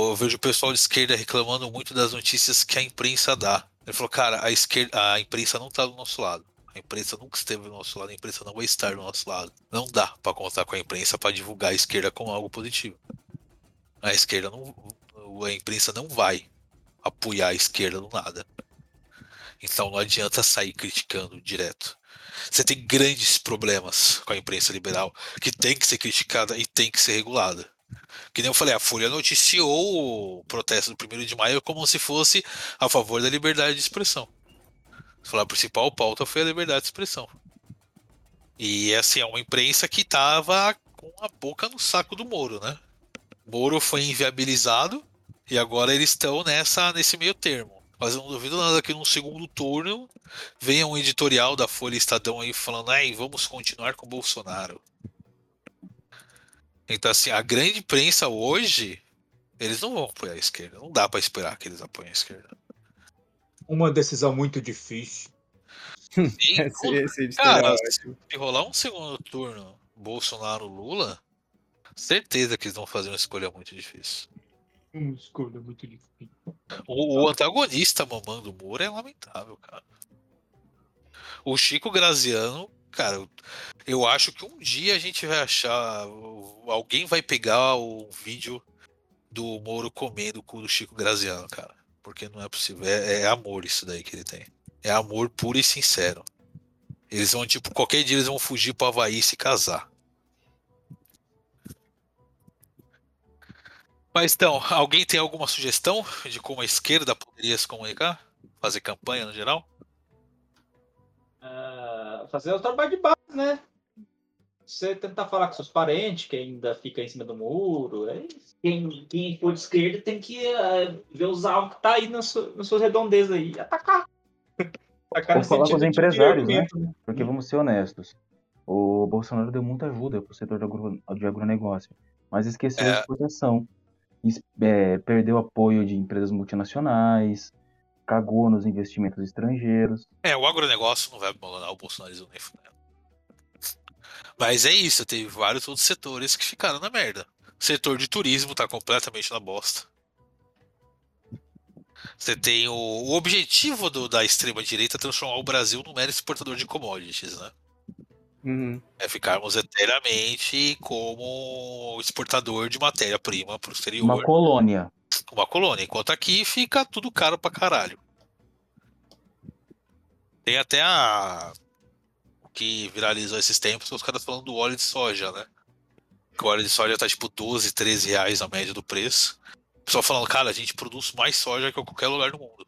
"Ô, eu vejo o pessoal de esquerda reclamando muito das notícias que a imprensa dá. Ele falou, cara, a esquerda, a imprensa não tá do nosso lado. A imprensa nunca esteve do nosso lado, a imprensa não vai estar do nosso lado. Não dá pra contar com a imprensa pra divulgar a esquerda como algo positivo. A esquerda não, a imprensa não vai apoiar a esquerda do nada. Então não adianta sair criticando direto. Você tem grandes problemas com a imprensa liberal que tem que ser criticada e tem que ser regulada. Que nem eu falei, a Folha noticiou o protesto do 1 de maio como se fosse a favor da liberdade de expressão. A principal pauta foi a liberdade de expressão. E assim, é uma imprensa que tava com a boca no saco do Moro, né? Moro foi inviabilizado e agora eles estão nessa nesse meio termo. Mas eu não duvido nada que num segundo turno venha um editorial da Folha Estadão aí falando, ai, vamos continuar com o Bolsonaro. Então, assim, a grande imprensa hoje, eles não vão apoiar a esquerda. Não dá pra esperar que eles apoiem a esquerda. Uma decisão muito difícil. E, Esse, esse cara, é se rolar um segundo turno Bolsonaro-Lula, certeza que eles vão fazer uma escolha muito difícil. Uma escolha muito difícil. O, o antagonista mamando o Moro é lamentável, cara. O Chico Graziano, cara, eu, eu acho que um dia a gente vai achar. Alguém vai pegar o vídeo do Moro comendo o cu do Chico Graziano, cara. Porque não é possível. É, é amor isso daí que ele tem. É amor puro e sincero. Eles vão, tipo, qualquer dia eles vão fugir pro Havaí e se casar. Mas então, alguém tem alguma sugestão de como a esquerda poderia se comunicar? Fazer campanha no geral? Ah, fazer o trabalho de base, né? Você tentar falar com seus parentes, que ainda fica em cima do muro. É isso. Quem, quem for de esquerda tem que ah, ver os alvos que tá aí nas, nas suas redondezas aí e atacar. atacar Ou falar com os empresários, né? né? Porque vamos ser honestos. O Bolsonaro deu muita ajuda pro setor de, agro, de agronegócio, mas esqueceu É. a exportação. É, perdeu apoio de empresas multinacionais, cagou nos investimentos estrangeiros. É, o agronegócio não vai abandonar o bolsonarismo nem fudendo. Mas é isso, teve vários outros setores que ficaram na merda. O setor de turismo tá completamente na bosta. Você tem o, o objetivo do- da extrema-direita transformar o Brasil num mero exportador de commodities, né? Uhum. É ficarmos eternamente como exportador de matéria-prima para o exterior. Uma colônia. uma colônia. Enquanto aqui fica tudo caro pra caralho. Tem até a. O que viralizou esses tempos, os caras falando do óleo de soja, né? Que o óleo de soja tá tipo 12, 13 reais a média do preço. O pessoal falando, cara, a gente produz mais soja que em qualquer lugar do mundo.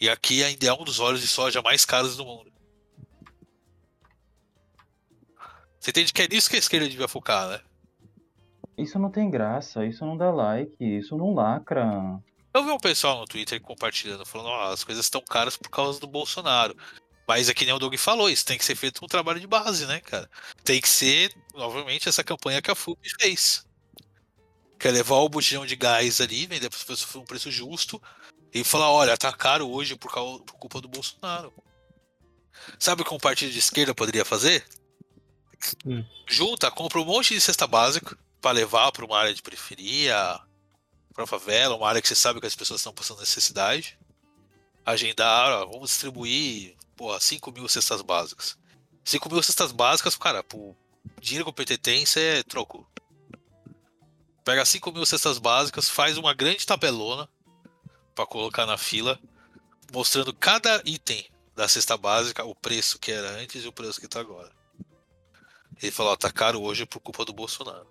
E aqui ainda é um dos óleos de soja mais caros do mundo. Você entende que é nisso que a esquerda devia focar, né? Isso não tem graça, isso não dá like, isso não lacra. Eu vi um pessoal no Twitter compartilhando, falando, ó, as coisas estão caras por causa do Bolsonaro. Mas é que nem o Doug falou, isso tem que ser feito com um trabalho de base, né, cara? Tem que ser, novamente, essa campanha que a FUP fez. Que é levar o botijão de gás ali, vender para as pessoas por um preço justo e falar, olha, tá caro hoje por, causa, por culpa do Bolsonaro. Sabe o que um partido de esquerda poderia fazer? Hum. Junta, compra um monte de cesta básica para levar para uma área de periferia, para favela, uma área que você sabe que as pessoas estão passando necessidade. Agendar, ó, vamos distribuir, porra, 5 mil cestas básicas. 5 mil cestas básicas, cara, por dinheiro que o PT tem, você trocou. Pega 5 mil cestas básicas, faz uma grande tabelona para colocar na fila, mostrando cada item da cesta básica, o preço que era antes e o preço que tá agora. Ele falou, ó, tá caro hoje por culpa do Bolsonaro.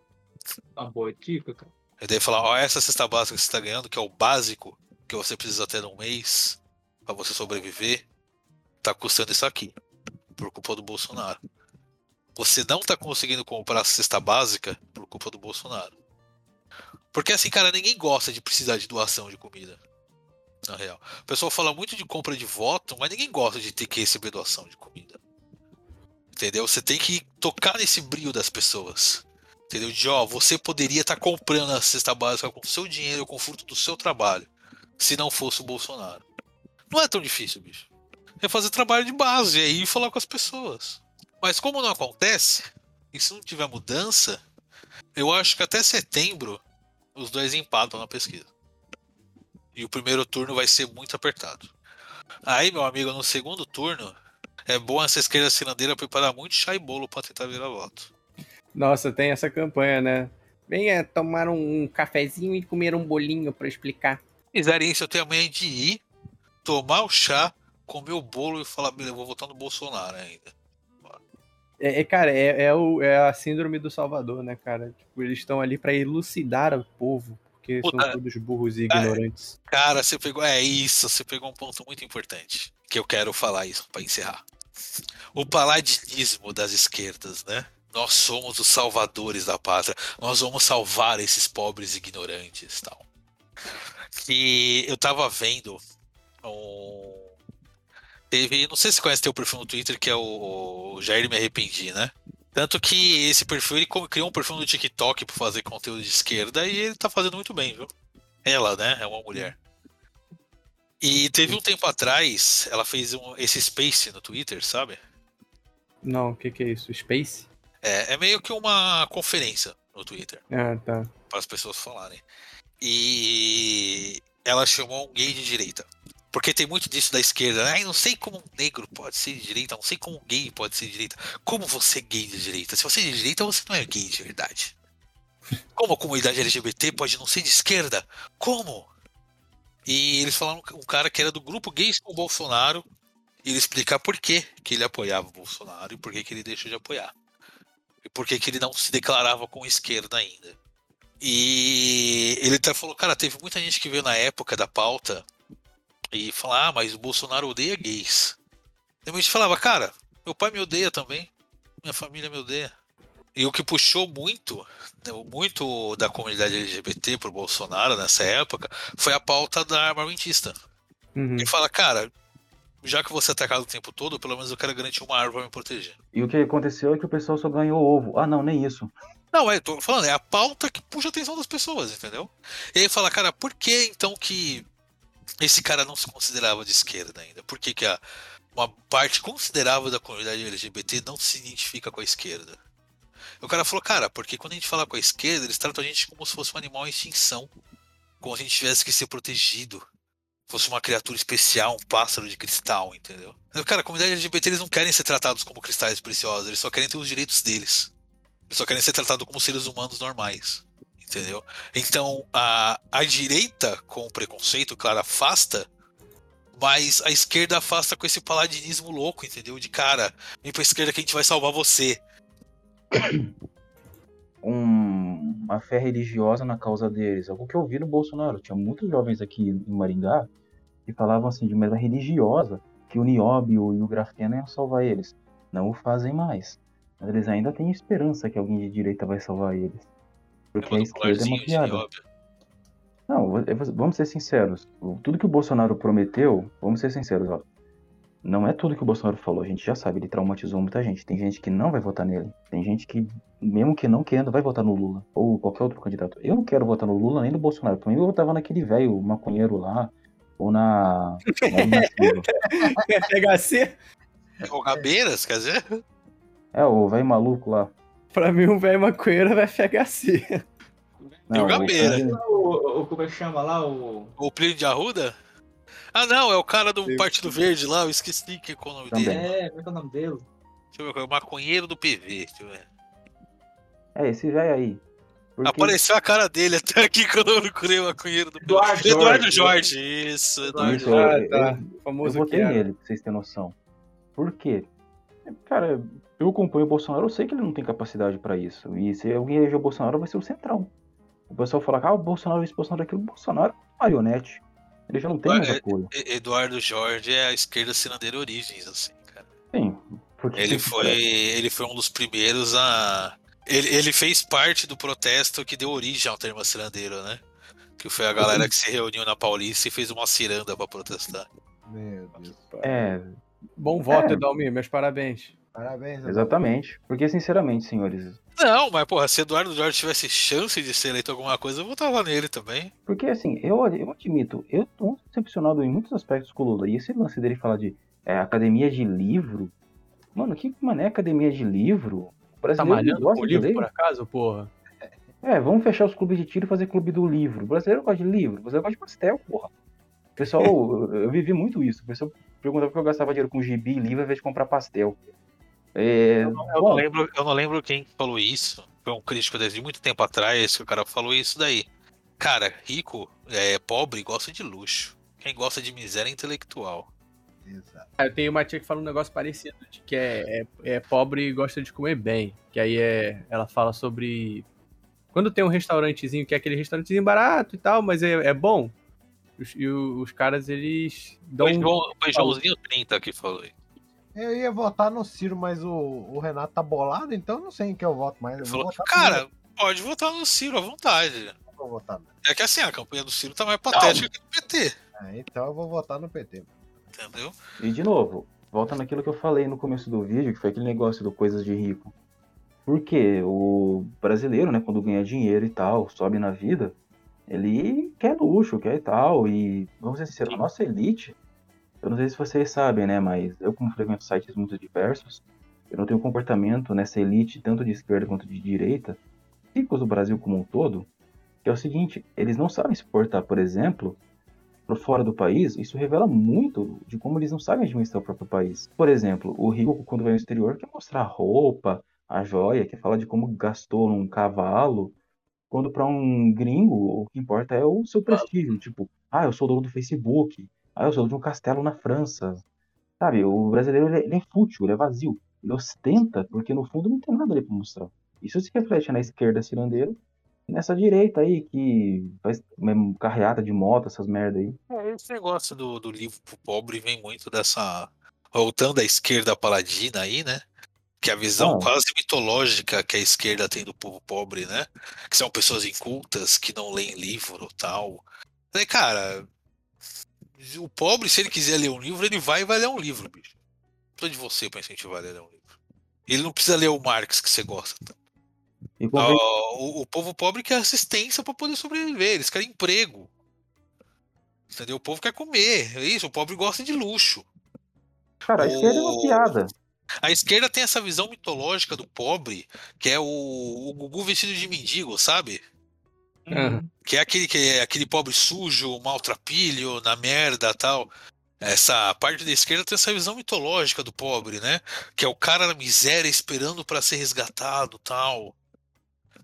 Uma boa dica, cara. E daí falar, ó, essa cesta básica que você tá ganhando, que é o básico que você precisa ter num mês pra você sobreviver, tá custando isso aqui, por culpa do Bolsonaro. Você não tá conseguindo comprar a cesta básica por culpa do Bolsonaro. Porque assim, cara, ninguém gosta de precisar de doação de comida. Na real. O pessoal fala muito de compra de voto, mas ninguém gosta de ter que receber doação de comida. Entendeu? Você tem que tocar nesse brilho das pessoas. Entendeu? De ó, você poderia estar comprando a cesta básica com o seu dinheiro, com o fruto do seu trabalho, se não fosse o Bolsonaro. Não é tão difícil, bicho. É fazer trabalho de base e aí falar com as pessoas. Mas como não acontece, e se não tiver mudança, eu acho que até setembro os dois empatam na pesquisa. E o primeiro turno vai ser muito apertado. Aí, meu amigo, no segundo turno, é bom essa esquerda cirandeira preparar muito chá e bolo pra tentar virar voto. Nossa, tem essa campanha, né? Venha tomar um cafezinho e comer um bolinho pra explicar. Fizerem isso, eu tenho amanhã de ir, tomar o chá, comer o bolo e falar, beleza, eu vou votar no Bolsonaro ainda. É, é, cara, é, é, o- é a síndrome do Salvador, né, cara? Tipo, eles estão ali pra elucidar o povo, porque Puta. são todos burros e ignorantes. Cara, você pegou. É isso, você pegou um ponto muito importante. Que eu quero falar isso pra encerrar. O paladinismo das esquerdas, né? Nós somos os salvadores da pátria. Nós vamos salvar esses pobres ignorantes tal. Que eu tava vendo um. Teve. Não sei se conhece teu perfil no Twitter, que é o, o Jair Me Arrependi, né? Tanto que esse perfil ele criou um perfil no TikTok pra fazer conteúdo de esquerda e ele tá fazendo muito bem, viu? Ela, né? É uma mulher. E teve um tempo atrás, ela fez um- esse Space no Twitter, sabe? Não, o que, que é isso? Space? É, é meio que uma conferência no Twitter, Ah, tá. para as pessoas falarem. E ela chamou um gay de direita. Porque tem muito disso da esquerda. Ai, não sei como um negro pode ser de direita, não sei como um gay pode ser de direita. Como você é gay de direita? Se você é de direita, você não é gay de verdade. Como a comunidade LGBT pode não ser de esquerda? Como? E eles falaram um cara que era do grupo gays com o Bolsonaro e ele explicar por que, que ele apoiava o Bolsonaro e por que, que ele deixou de apoiar. E por que, que ele não se declarava com esquerda ainda. E ele até falou, cara, teve muita gente que veio na época da pauta e falar, ah, mas o Bolsonaro odeia gays. E a gente falava, cara, meu pai me odeia também, minha família me odeia. E o que puxou muito, né, muito da comunidade LGBT pro Bolsonaro nessa época foi a pauta da armamentista. Uhum. Ele fala, cara, já que você é atacado o tempo todo, pelo menos eu quero garantir uma arma pra me proteger. E o que aconteceu é que o pessoal só ganhou ovo. Ah, não, nem isso. Não, é, tô falando, é a pauta que puxa a atenção das pessoas, entendeu? E aí fala, cara, por que então que esse cara não se considerava de esquerda ainda? Por que, que a, uma parte considerável da comunidade LGBT não se identifica com a esquerda? O cara falou, cara, porque quando a gente fala com a esquerda, eles tratam a gente como se fosse um animal em extinção. como se a gente tivesse que ser protegido. Fosse uma criatura especial, um pássaro de cristal, entendeu? Cara, a comunidade LGBT eles não querem ser tratados como cristais preciosos, eles só querem ter os direitos deles. Eles só querem ser tratados como seres humanos normais. Entendeu? Então, a, a direita, com o preconceito, claro, afasta, mas a esquerda afasta com esse paladinismo louco, entendeu? De cara, vem pra esquerda que a gente vai salvar você. um- uma fé religiosa na causa deles. Algo que eu vi no Bolsonaro. Tinha muitos jovens aqui em Maringá que falavam assim de maneira religiosa que o nióbio e o grafeno iam salvar eles. Não o fazem mais. Mas eles ainda têm esperança que alguém de direita vai salvar eles. Porque a esquerda é uma piada. Não, vamos ser sinceros. Tudo que o Bolsonaro prometeu, vamos ser sinceros, ó. Não é tudo que o Bolsonaro falou, a gente já sabe, ele traumatizou muita gente. Tem gente que não vai votar nele. Tem gente que, mesmo que não querendo, vai votar no Lula. Ou qualquer outro candidato. Eu não quero votar no Lula nem no Bolsonaro. Também eu votava naquele velho maconheiro lá. Ou na. na Marina Silva. FHC, O Gabeiras, quer dizer? é, o velho maluco lá. pra mim, um velho maconheiro é FHC. Não, o O, o, como é que chama lá? O. O Plínio de Arruda? Ah, não, é o cara do. Partido Verde lá, eu esqueci que é o nome Também. dele. É, é que é o nome dele? Deixa eu ver, é o maconheiro do PV. Deixa eu ver. É, esse velho aí. Porque- Apareceu a cara dele até aqui quando eu procurei o maconheiro do PV. Eduardo Eduardo Jorge. Jorge, isso, Eduardo Isso, Jorge. Ah, eu- tá. eu- Eu Famoso votei que era. nele, pra vocês terem noção. Por quê? Cara, eu acompanho o Bolsonaro, eu sei que ele não tem capacidade pra isso. E se alguém eleger o Bolsonaro, vai ser o centrão. O pessoal fala, ah, o Bolsonaro, esse Bolsonaro, aquilo. O Bolsonaro é marionete. Ele já não tem mais apoio. Eduardo Jorge é a esquerda cirandeira origens, assim, cara. Sim. Porque Ele foi, ele foi um dos primeiros a. Ele, ele fez parte do protesto que deu origem ao termo cirandeiro, né? Que foi a galera que se reuniu na Paulista e fez uma ciranda pra protestar. Meu Deus. É, Bom voto, É. Edalmir, meus parabéns. Parabéns. exatamente. Porque, sinceramente, senhores, Não, mas porra, se Eduardo Jorge tivesse chance de ser eleito alguma coisa, eu votava nele também. Porque assim, eu, eu admito, eu tô decepcionado em muitos aspectos com o Lula. E esse lance dele falar de é, academia de livro. Mano, que mané academia de livro? O Tá malhando gosta com o de livro, ler. por acaso, porra? É, vamos fechar os clubes de tiro e fazer clube do livro. O brasileiro gosta de livro, o brasileiro gosta de pastel, porra. O pessoal, eu, eu vivi muito isso. O pessoal perguntava por que eu gastava dinheiro com gibi e livro ao invés de comprar pastel. É, Eu não, bom, lembro, eu não lembro quem falou isso. Foi um crítico desde muito tempo atrás que o cara falou isso daí. Cara, rico, é, pobre, gosta de luxo. Quem gosta de miséria é intelectual. Exato. Eu tenho uma tia que fala um negócio parecido, de que é, é, é pobre e gosta de comer bem. Que aí é, ela fala sobre. Quando tem um restaurantezinho, que é aquele restaurantezinho barato e tal, mas é, é bom. Os, e o- os caras, eles dão. Foi, um- João, foi Joãozinho 30 que falou isso. Eu ia votar no Ciro, mas o, o Renato tá bolado, então eu não sei em que eu voto mais. Eu falou, votar cara, pode votar no Ciro à vontade. vou votar É que assim, a campanha do Ciro tá mais patética que do PT. É, então eu vou votar no PT. Entendeu? E de novo, volta naquilo que eu falei no começo do vídeo, que foi aquele negócio do coisas de rico. Porque o brasileiro, né, quando ganha dinheiro e tal, sobe na vida, ele quer luxo, quer e tal. E vamos ser sinceros, a nossa elite, eu não sei se vocês sabem, né, mas eu como frequento sites muito diversos, eu não tenho comportamento nessa elite, tanto de esquerda quanto de direita, ricos do Brasil como um todo, que é o seguinte, eles não sabem se portar, por exemplo, por fora do país, isso revela muito de como eles não sabem administrar o próprio país. Por exemplo, o rico, quando vai no exterior, quer mostrar a roupa, a joia, quer falar de como gastou num cavalo, quando para um gringo, o que importa é o seu prestígio. Tipo, ah, eu sou dono do Facebook, ah, eu sou de um castelo na França. Sabe, o brasileiro ele é, ele é fútil, ele é vazio. Ele ostenta, porque no fundo não tem nada ali para mostrar. Isso se reflete na esquerda cirandeiro e nessa direita aí, que faz mesmo carreata de moto, essas merda aí. É, esse negócio do, do livro pro pobre vem muito dessa. Voltando à esquerda paladina aí, né? Que é a visão Ah. quase mitológica que a esquerda tem do povo pobre, né? Que são pessoas incultas, que não leem livro tal. Daí, cara, o pobre, se ele quiser ler um livro, ele vai e vai ler um livro, bicho. Não precisa de você pra incentivar ele a ler um livro. Ele não precisa ler o Marx que você gosta. convém- Ó, o, o povo pobre quer assistência para poder sobreviver, eles querem emprego. Entendeu? O povo quer comer. É isso, o pobre gosta de luxo. Cara, a esquerda é uma piada. A esquerda tem essa visão mitológica do pobre, que é o, o Gugu vestido de mendigo, sabe? Aham. Que é aquele, que é aquele pobre sujo, maltrapilho, na merda tal. Essa parte da esquerda tem essa visão mitológica do pobre, né? Que é o cara na miséria esperando pra ser resgatado tal.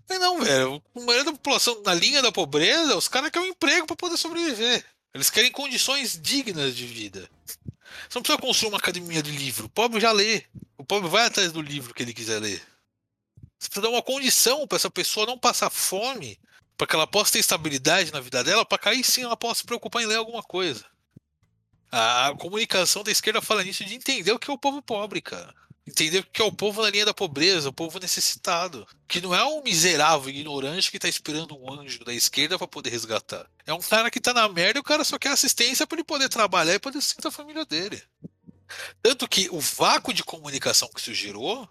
Mas não, velho. A maioria da população na linha da pobreza, os caras querem um emprego pra poder sobreviver. Eles querem condições dignas de vida. Você não precisa construir uma academia de livro. O pobre já lê. O pobre vai atrás do livro que ele quiser ler. Você precisa dar uma condição pra essa pessoa não passar fome, pra que ela possa ter estabilidade na vida dela, que aí sim ela possa se preocupar em ler alguma coisa. A comunicação da esquerda fala nisso de entender o que é o povo pobre, cara. Entender o que é o povo na linha da pobreza, o povo necessitado. Que não é um miserável ignorante que tá esperando um anjo da esquerda pra poder resgatar. É um cara que tá na merda e o cara só quer assistência pra ele poder trabalhar e poder sustentar a família dele. Tanto que o vácuo de comunicação que isso gerou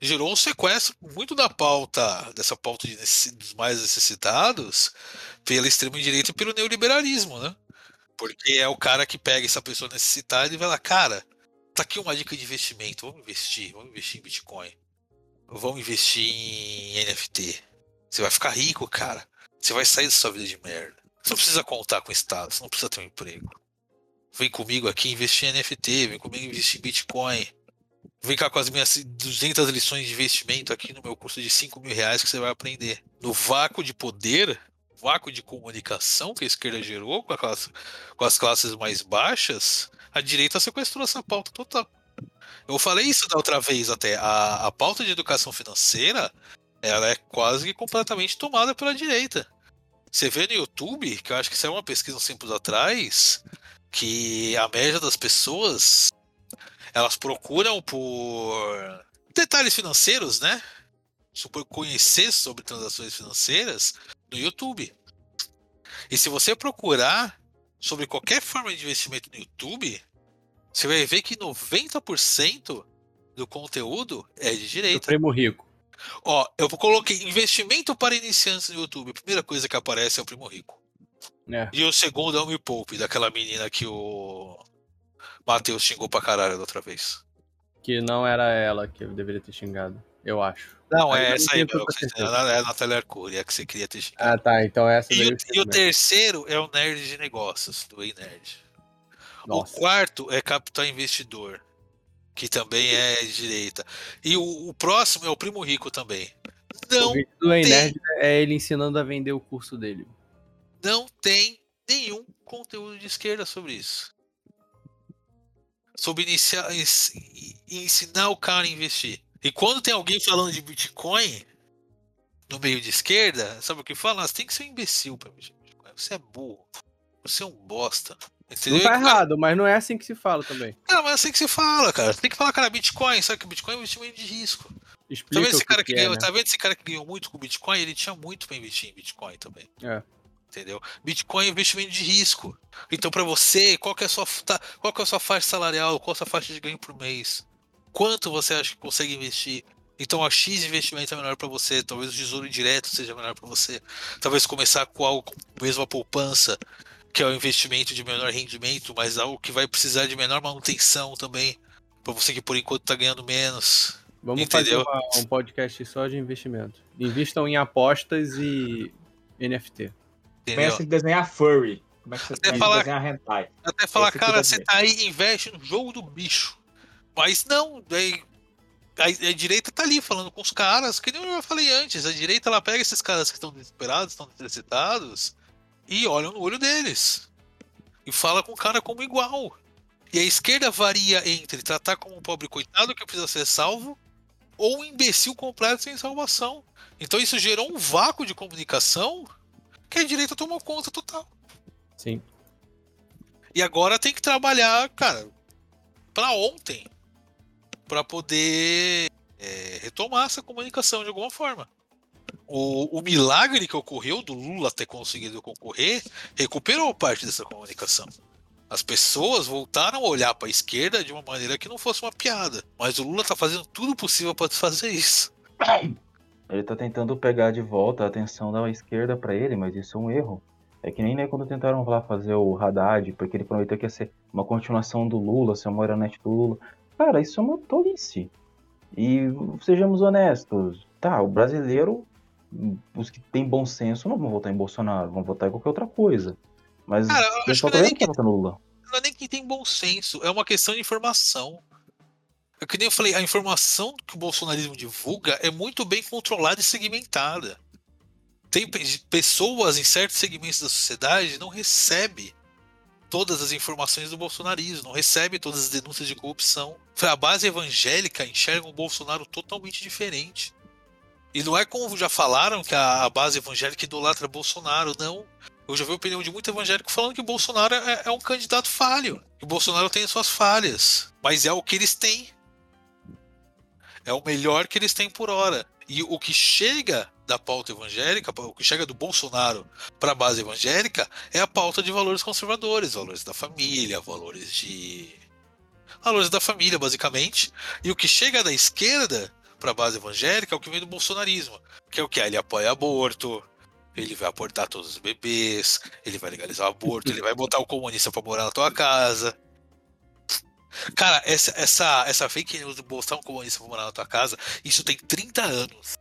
gerou um sequestro muito da pauta, dessa pauta de dos mais necessitados, pela extrema-direita e pelo neoliberalismo, né? Porque é o cara que pega essa pessoa necessitada e vai lá, cara, tá aqui uma dica de investimento, vamos investir, vamos investir em Bitcoin. Vamos investir em NFT. Você vai ficar rico, cara. Você vai sair da sua vida de merda. Você não precisa contar com o Estado, você não precisa ter um emprego. Vem comigo aqui investir em NFT, vem comigo investir em Bitcoin. Vem cá com as minhas 200 lições de investimento aqui no meu curso de 5 mil reais que você vai aprender. No vácuo de poder, vácuo de comunicação que a esquerda gerou com, classe- com as classes mais baixas, a direita sequestrou essa pauta total. Eu falei isso da outra vez até. A, a pauta de educação financeira ela é quase completamente tomada pela direita. Você vê no YouTube, que eu acho que é uma pesquisa uns tempos atrás, que a média das pessoas elas procuram por detalhes financeiros, né? Por conhecer sobre transações financeiras no YouTube. E se você procurar sobre qualquer forma de investimento no YouTube, você vai ver que 90% do conteúdo é de Do direita. primo rico. Ó, eu coloquei investimento para iniciantes no YouTube. A primeira coisa que aparece é o Primo Rico. É. E o segundo é o Me Poupe, daquela menina que o Matheus xingou pra caralho da outra vez. Que não era ela que eu deveria ter xingado. Eu acho. Não, Aí é essa aí, meu. É a Natália Arcuri, é a que você queria ter xingado. Ah, tá. Então essa E o, e o como é. terceiro é o Nerd de Negócios, do Ei Nerd. Nossa. O quarto é Capital Investidor, que também é de direita. E o, o próximo é o Primo Rico também. O Não, vídeo do Ei tem- Nerd é ele ensinando a vender o curso dele. não tem nenhum conteúdo de esquerda sobre isso. Sobre iniciar, ens- ensinar o cara a investir. E quando tem alguém falando de Bitcoin no meio de esquerda, sabe o que fala? Você tem que ser um imbecil investir em Bitcoin. Você é burro. Você é um bosta. Entendeu? Não tá E o cara- errado, mas não é assim que se fala também. Cara, mas é assim que se fala, cara. Você tem que falar, cara, Bitcoin, sabe que Bitcoin é um investimento de risco. Tá Explica vendo, esse cara que, que que é, ganhou, né? tá vendo esse cara que ganhou muito com Bitcoin? Ele tinha muito pra investir em Bitcoin também. É. Entendeu? Bitcoin é investimento de risco. Então, pra você, qual que, é a sua, tá- qual que é a sua faixa salarial? Qual a sua faixa de ganho por mês? Quanto você acha que consegue investir? Então, a X investimento é melhor pra você. Talvez o tesouro direto seja melhor pra você. Talvez começar com algo com mesmo a poupança, que é o investimento de menor rendimento, mas algo que vai precisar de menor manutenção também. Pra você que por enquanto tá ganhando menos. Vamos Entendeu? fazer uma- um podcast só de investimento. Invistam em apostas e NFT. Entendeu? Pensa em desenhar furry. Como é que você Até falar- desenhar hentai? Até falar, Esse cara, você tá aí, investe no jogo do bicho. Mas não, daí a, a direita tá ali falando com os caras, que nem eu falei antes, a direita ela pega esses caras que estão desesperados, estão necessitados, e olham no olho deles. E fala com o cara como igual. E a esquerda varia entre tratar como um pobre coitado que precisa ser salvo, ou um imbecil completo sem salvação. Então isso gerou um vácuo de comunicação que a direita tomou conta total. Sim. E agora tem que trabalhar, cara, pra ontem, pra poder é, retomar essa comunicação de alguma forma. O, o milagre que ocorreu do Lula ter conseguido concorrer recuperou parte dessa comunicação. As pessoas voltaram a olhar pra esquerda de uma maneira que não fosse uma piada. Mas o Lula tá fazendo tudo possível pra fazer isso. Ele tá tentando pegar de volta a atenção da esquerda pra ele, mas isso é um erro. É que nem né, quando tentaram lá fazer o Haddad, porque ele prometeu que ia ser uma continuação do Lula, ser uma marionete do Lula. Cara, isso é uma tolice. E sejamos honestos, tá, o brasileiro os que têm bom senso não vão votar em Bolsonaro, vão votar em qualquer outra coisa. Mas Cara, eu acho que não é nem Lula. Não é nem quem tem bom senso, é uma questão de informação. É que nem eu falei, a informação que o bolsonarismo divulga é muito bem controlada e segmentada. Tem pe- pessoas em certos segmentos da sociedade não recebe todas as informações do bolsonarismo, não recebe todas as denúncias de corrupção. A base evangélica enxerga o Bolsonaro totalmente diferente. E não é como já falaram que a a base evangélica idolatra Bolsonaro, não. Eu já vi a opinião de muito evangélico falando que o Bolsonaro é, é um candidato falho. Que o Bolsonaro tem as suas falhas. Mas é o que eles têm. É o melhor que eles têm por hora. E o que chega da pauta evangélica, o que chega do Bolsonaro para a base evangélica, é a pauta de valores conservadores, valores da família, valores de. valores da família, basicamente. E o que chega da esquerda para a base evangélica é o que vem do bolsonarismo, que é o que? Ele apoia aborto, ele vai abortar todos os bebês, ele vai legalizar o aborto, ele vai botar o comunista pra morar na tua casa. Cara, essa, essa, essa fake news botar um comunista pra morar na tua casa, isso tem 30 anos.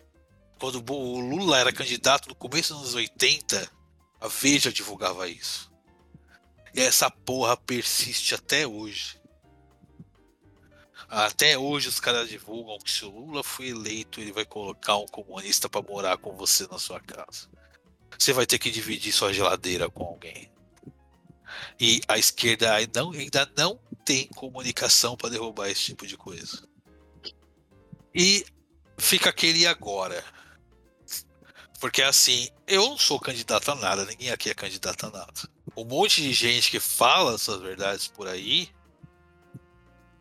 Quando o Lula era candidato no começo dos anos 80, a Veja divulgava isso. E essa porra persiste até hoje. Até hoje os caras divulgam que se o Lula for eleito, ele vai colocar um comunista pra morar com você na sua casa. Você vai ter que dividir sua geladeira com alguém. E a esquerda ainda não tem comunicação para derrubar esse tipo de coisa. E fica aquele agora. Porque assim, eu não sou candidato a nada, ninguém aqui é candidato a nada. Um monte de gente que fala suas verdades por aí,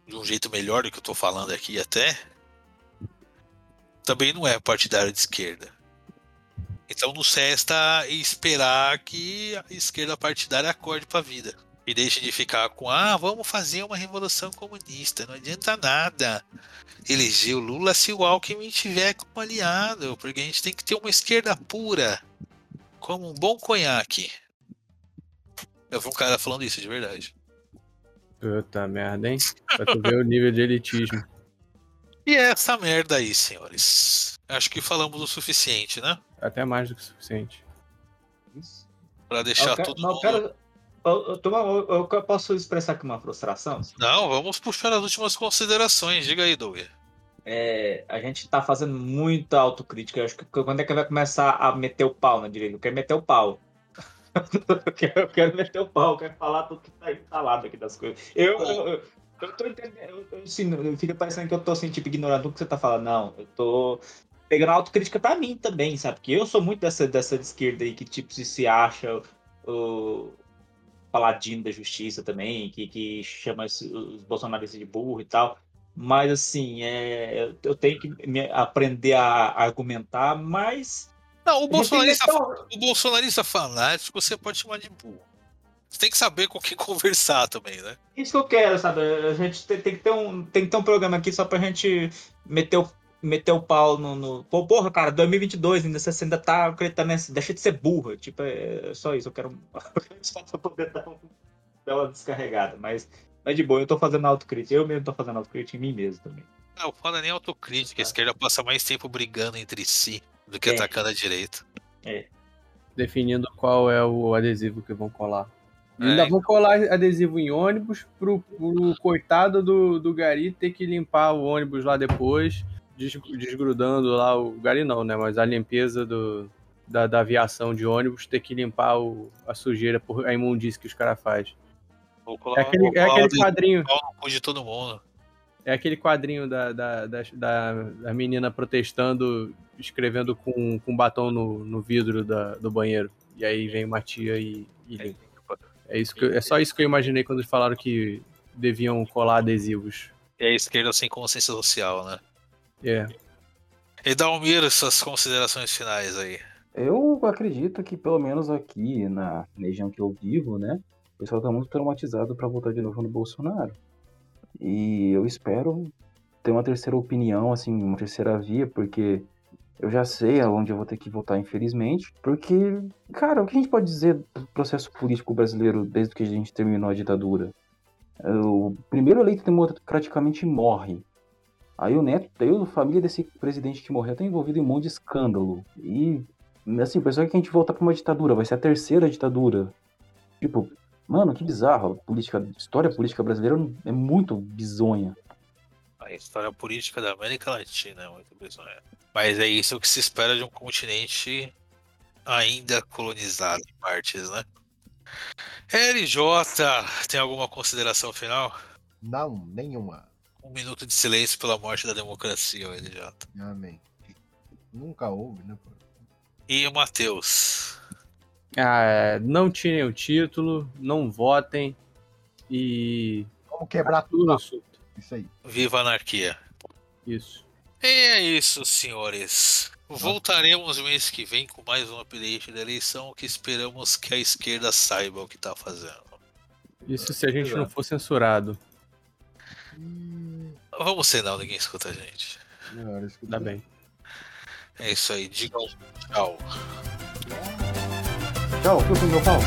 de um jeito melhor do que eu tô falando aqui até, também não é partidário de esquerda. Então não resta esperar que a esquerda partidária acorde pra vida. E deixe de ficar com, ah, vamos fazer uma revolução comunista. Não adianta nada eleger o Lula se o Alckmin tiver como aliado, porque a gente tem que ter uma esquerda pura, como um bom conhaque. Eu vi um cara falando isso de verdade. Puta merda, hein? Pra tu ver o nível de elitismo. E é essa merda aí, senhores. Acho que falamos o suficiente, né? Até mais do que o suficiente. Pra deixar Eu quero- todo mundo. quero- eu- posso expressar aqui uma frustração? Não, vamos puxar as últimas considerações. Diga aí, Doug. É, a gente tá fazendo muita autocrítica. Eu acho que quando é que vai começar a meter o pau na direita? Eu quero meter o pau. eu, quero, eu quero meter o pau, eu quero falar tudo que tá instalado aqui das coisas. Eu, eu, eu, tô entendendo, eu, assim, fica parecendo que eu tô assim, tipo, ignorando tudo que você tá falando. Não, eu tô pegando autocrítica pra mim também, sabe? Porque eu sou muito dessa, dessa de esquerda aí que, tipo, se, se acha o paladino da justiça também, que, que chama os bolsonaristas de burro e tal. Mas, assim, é, eu- tenho que aprender a argumentar, mas. Não, o bolsonarista, Então, o bolsonarista fanático você pode chamar de burro. Você tem que saber com quem conversar também, né? Isso que eu quero, sabe? A gente tem, tem que ter um, tem que ter um programa aqui só pra gente meter o, meter o pau no, no- Pô, porra, cara, 2022 ainda você ainda tá acreditando nessa. Deixa de ser burra. Tipo, é só isso. Eu quero. só pra poder dar, um- dar uma descarregada. Mas, mas de boa, eu tô fazendo autocrítica. Eu mesmo tô fazendo autocrítica em mim mesmo também. Não, foda nem autocrítica. A esquerda passa mais tempo brigando entre si do que É. atacando a direita. Definindo qual é o adesivo que vão colar. É, ainda vão colar adesivo em ônibus pro, pro coitado do, do Gari ter que limpar o ônibus lá depois, desgrudando lá o Gari não, né? Mas a limpeza do, da, da aviação de ônibus ter que limpar o, a sujeira, por, a imundície que os caras fazem. É colar, aquele, é aquele quadrinho. de todo mundo. É aquele quadrinho da, da, da, da, menina protestando, escrevendo com, com batom no, no vidro da, do banheiro. E aí vem uma tia e, e limpa. É, isso que é só isso que eu imaginei quando eles falaram que deviam colar adesivos. E a esquerda sem consciência social, né? É. E Dalmir, suas considerações finais aí. Eu acredito que, pelo menos aqui na região que eu vivo, né? O pessoal tá muito traumatizado para votar de novo no Bolsonaro. E eu espero ter uma terceira opinião, assim, uma terceira via, porque eu já sei aonde eu vou ter que votar, infelizmente. Porque, cara, o que a gente pode dizer do processo político brasileiro desde que a gente terminou a ditadura? O primeiro eleito democraticamente morre. Aí o neto, aí a família desse presidente que morreu tá envolvido em um monte de escândalo. E, assim, o pessoal quer que a gente voltar pra uma ditadura, vai ser a terceira ditadura. Tipo, mano, que bizarro. A política, a história política brasileira é muito bizonha. A história política da América Latina é muito bizonha. Mas é isso que se espera de um continente ainda colonizado em partes, né? LJ, tem alguma consideração final? Não, nenhuma. Um minuto de silêncio pela morte da democracia, LJ. Amém. Nunca houve, né? pô? E o Matheus? Ah, é, não tirem o título, não votem e. Vamos quebrar Tudo assunto. Isso aí. Viva a anarquia. Isso. E é isso, senhores. Voltaremos mês que vem com mais um update da eleição que esperamos que a esquerda saiba o que tá fazendo. Isso se a gente não for censurado. Vamos ser não, ninguém escuta a gente. Melhor que Dá bem. É isso aí, digam tchau. Tchau, eu fui meu pau.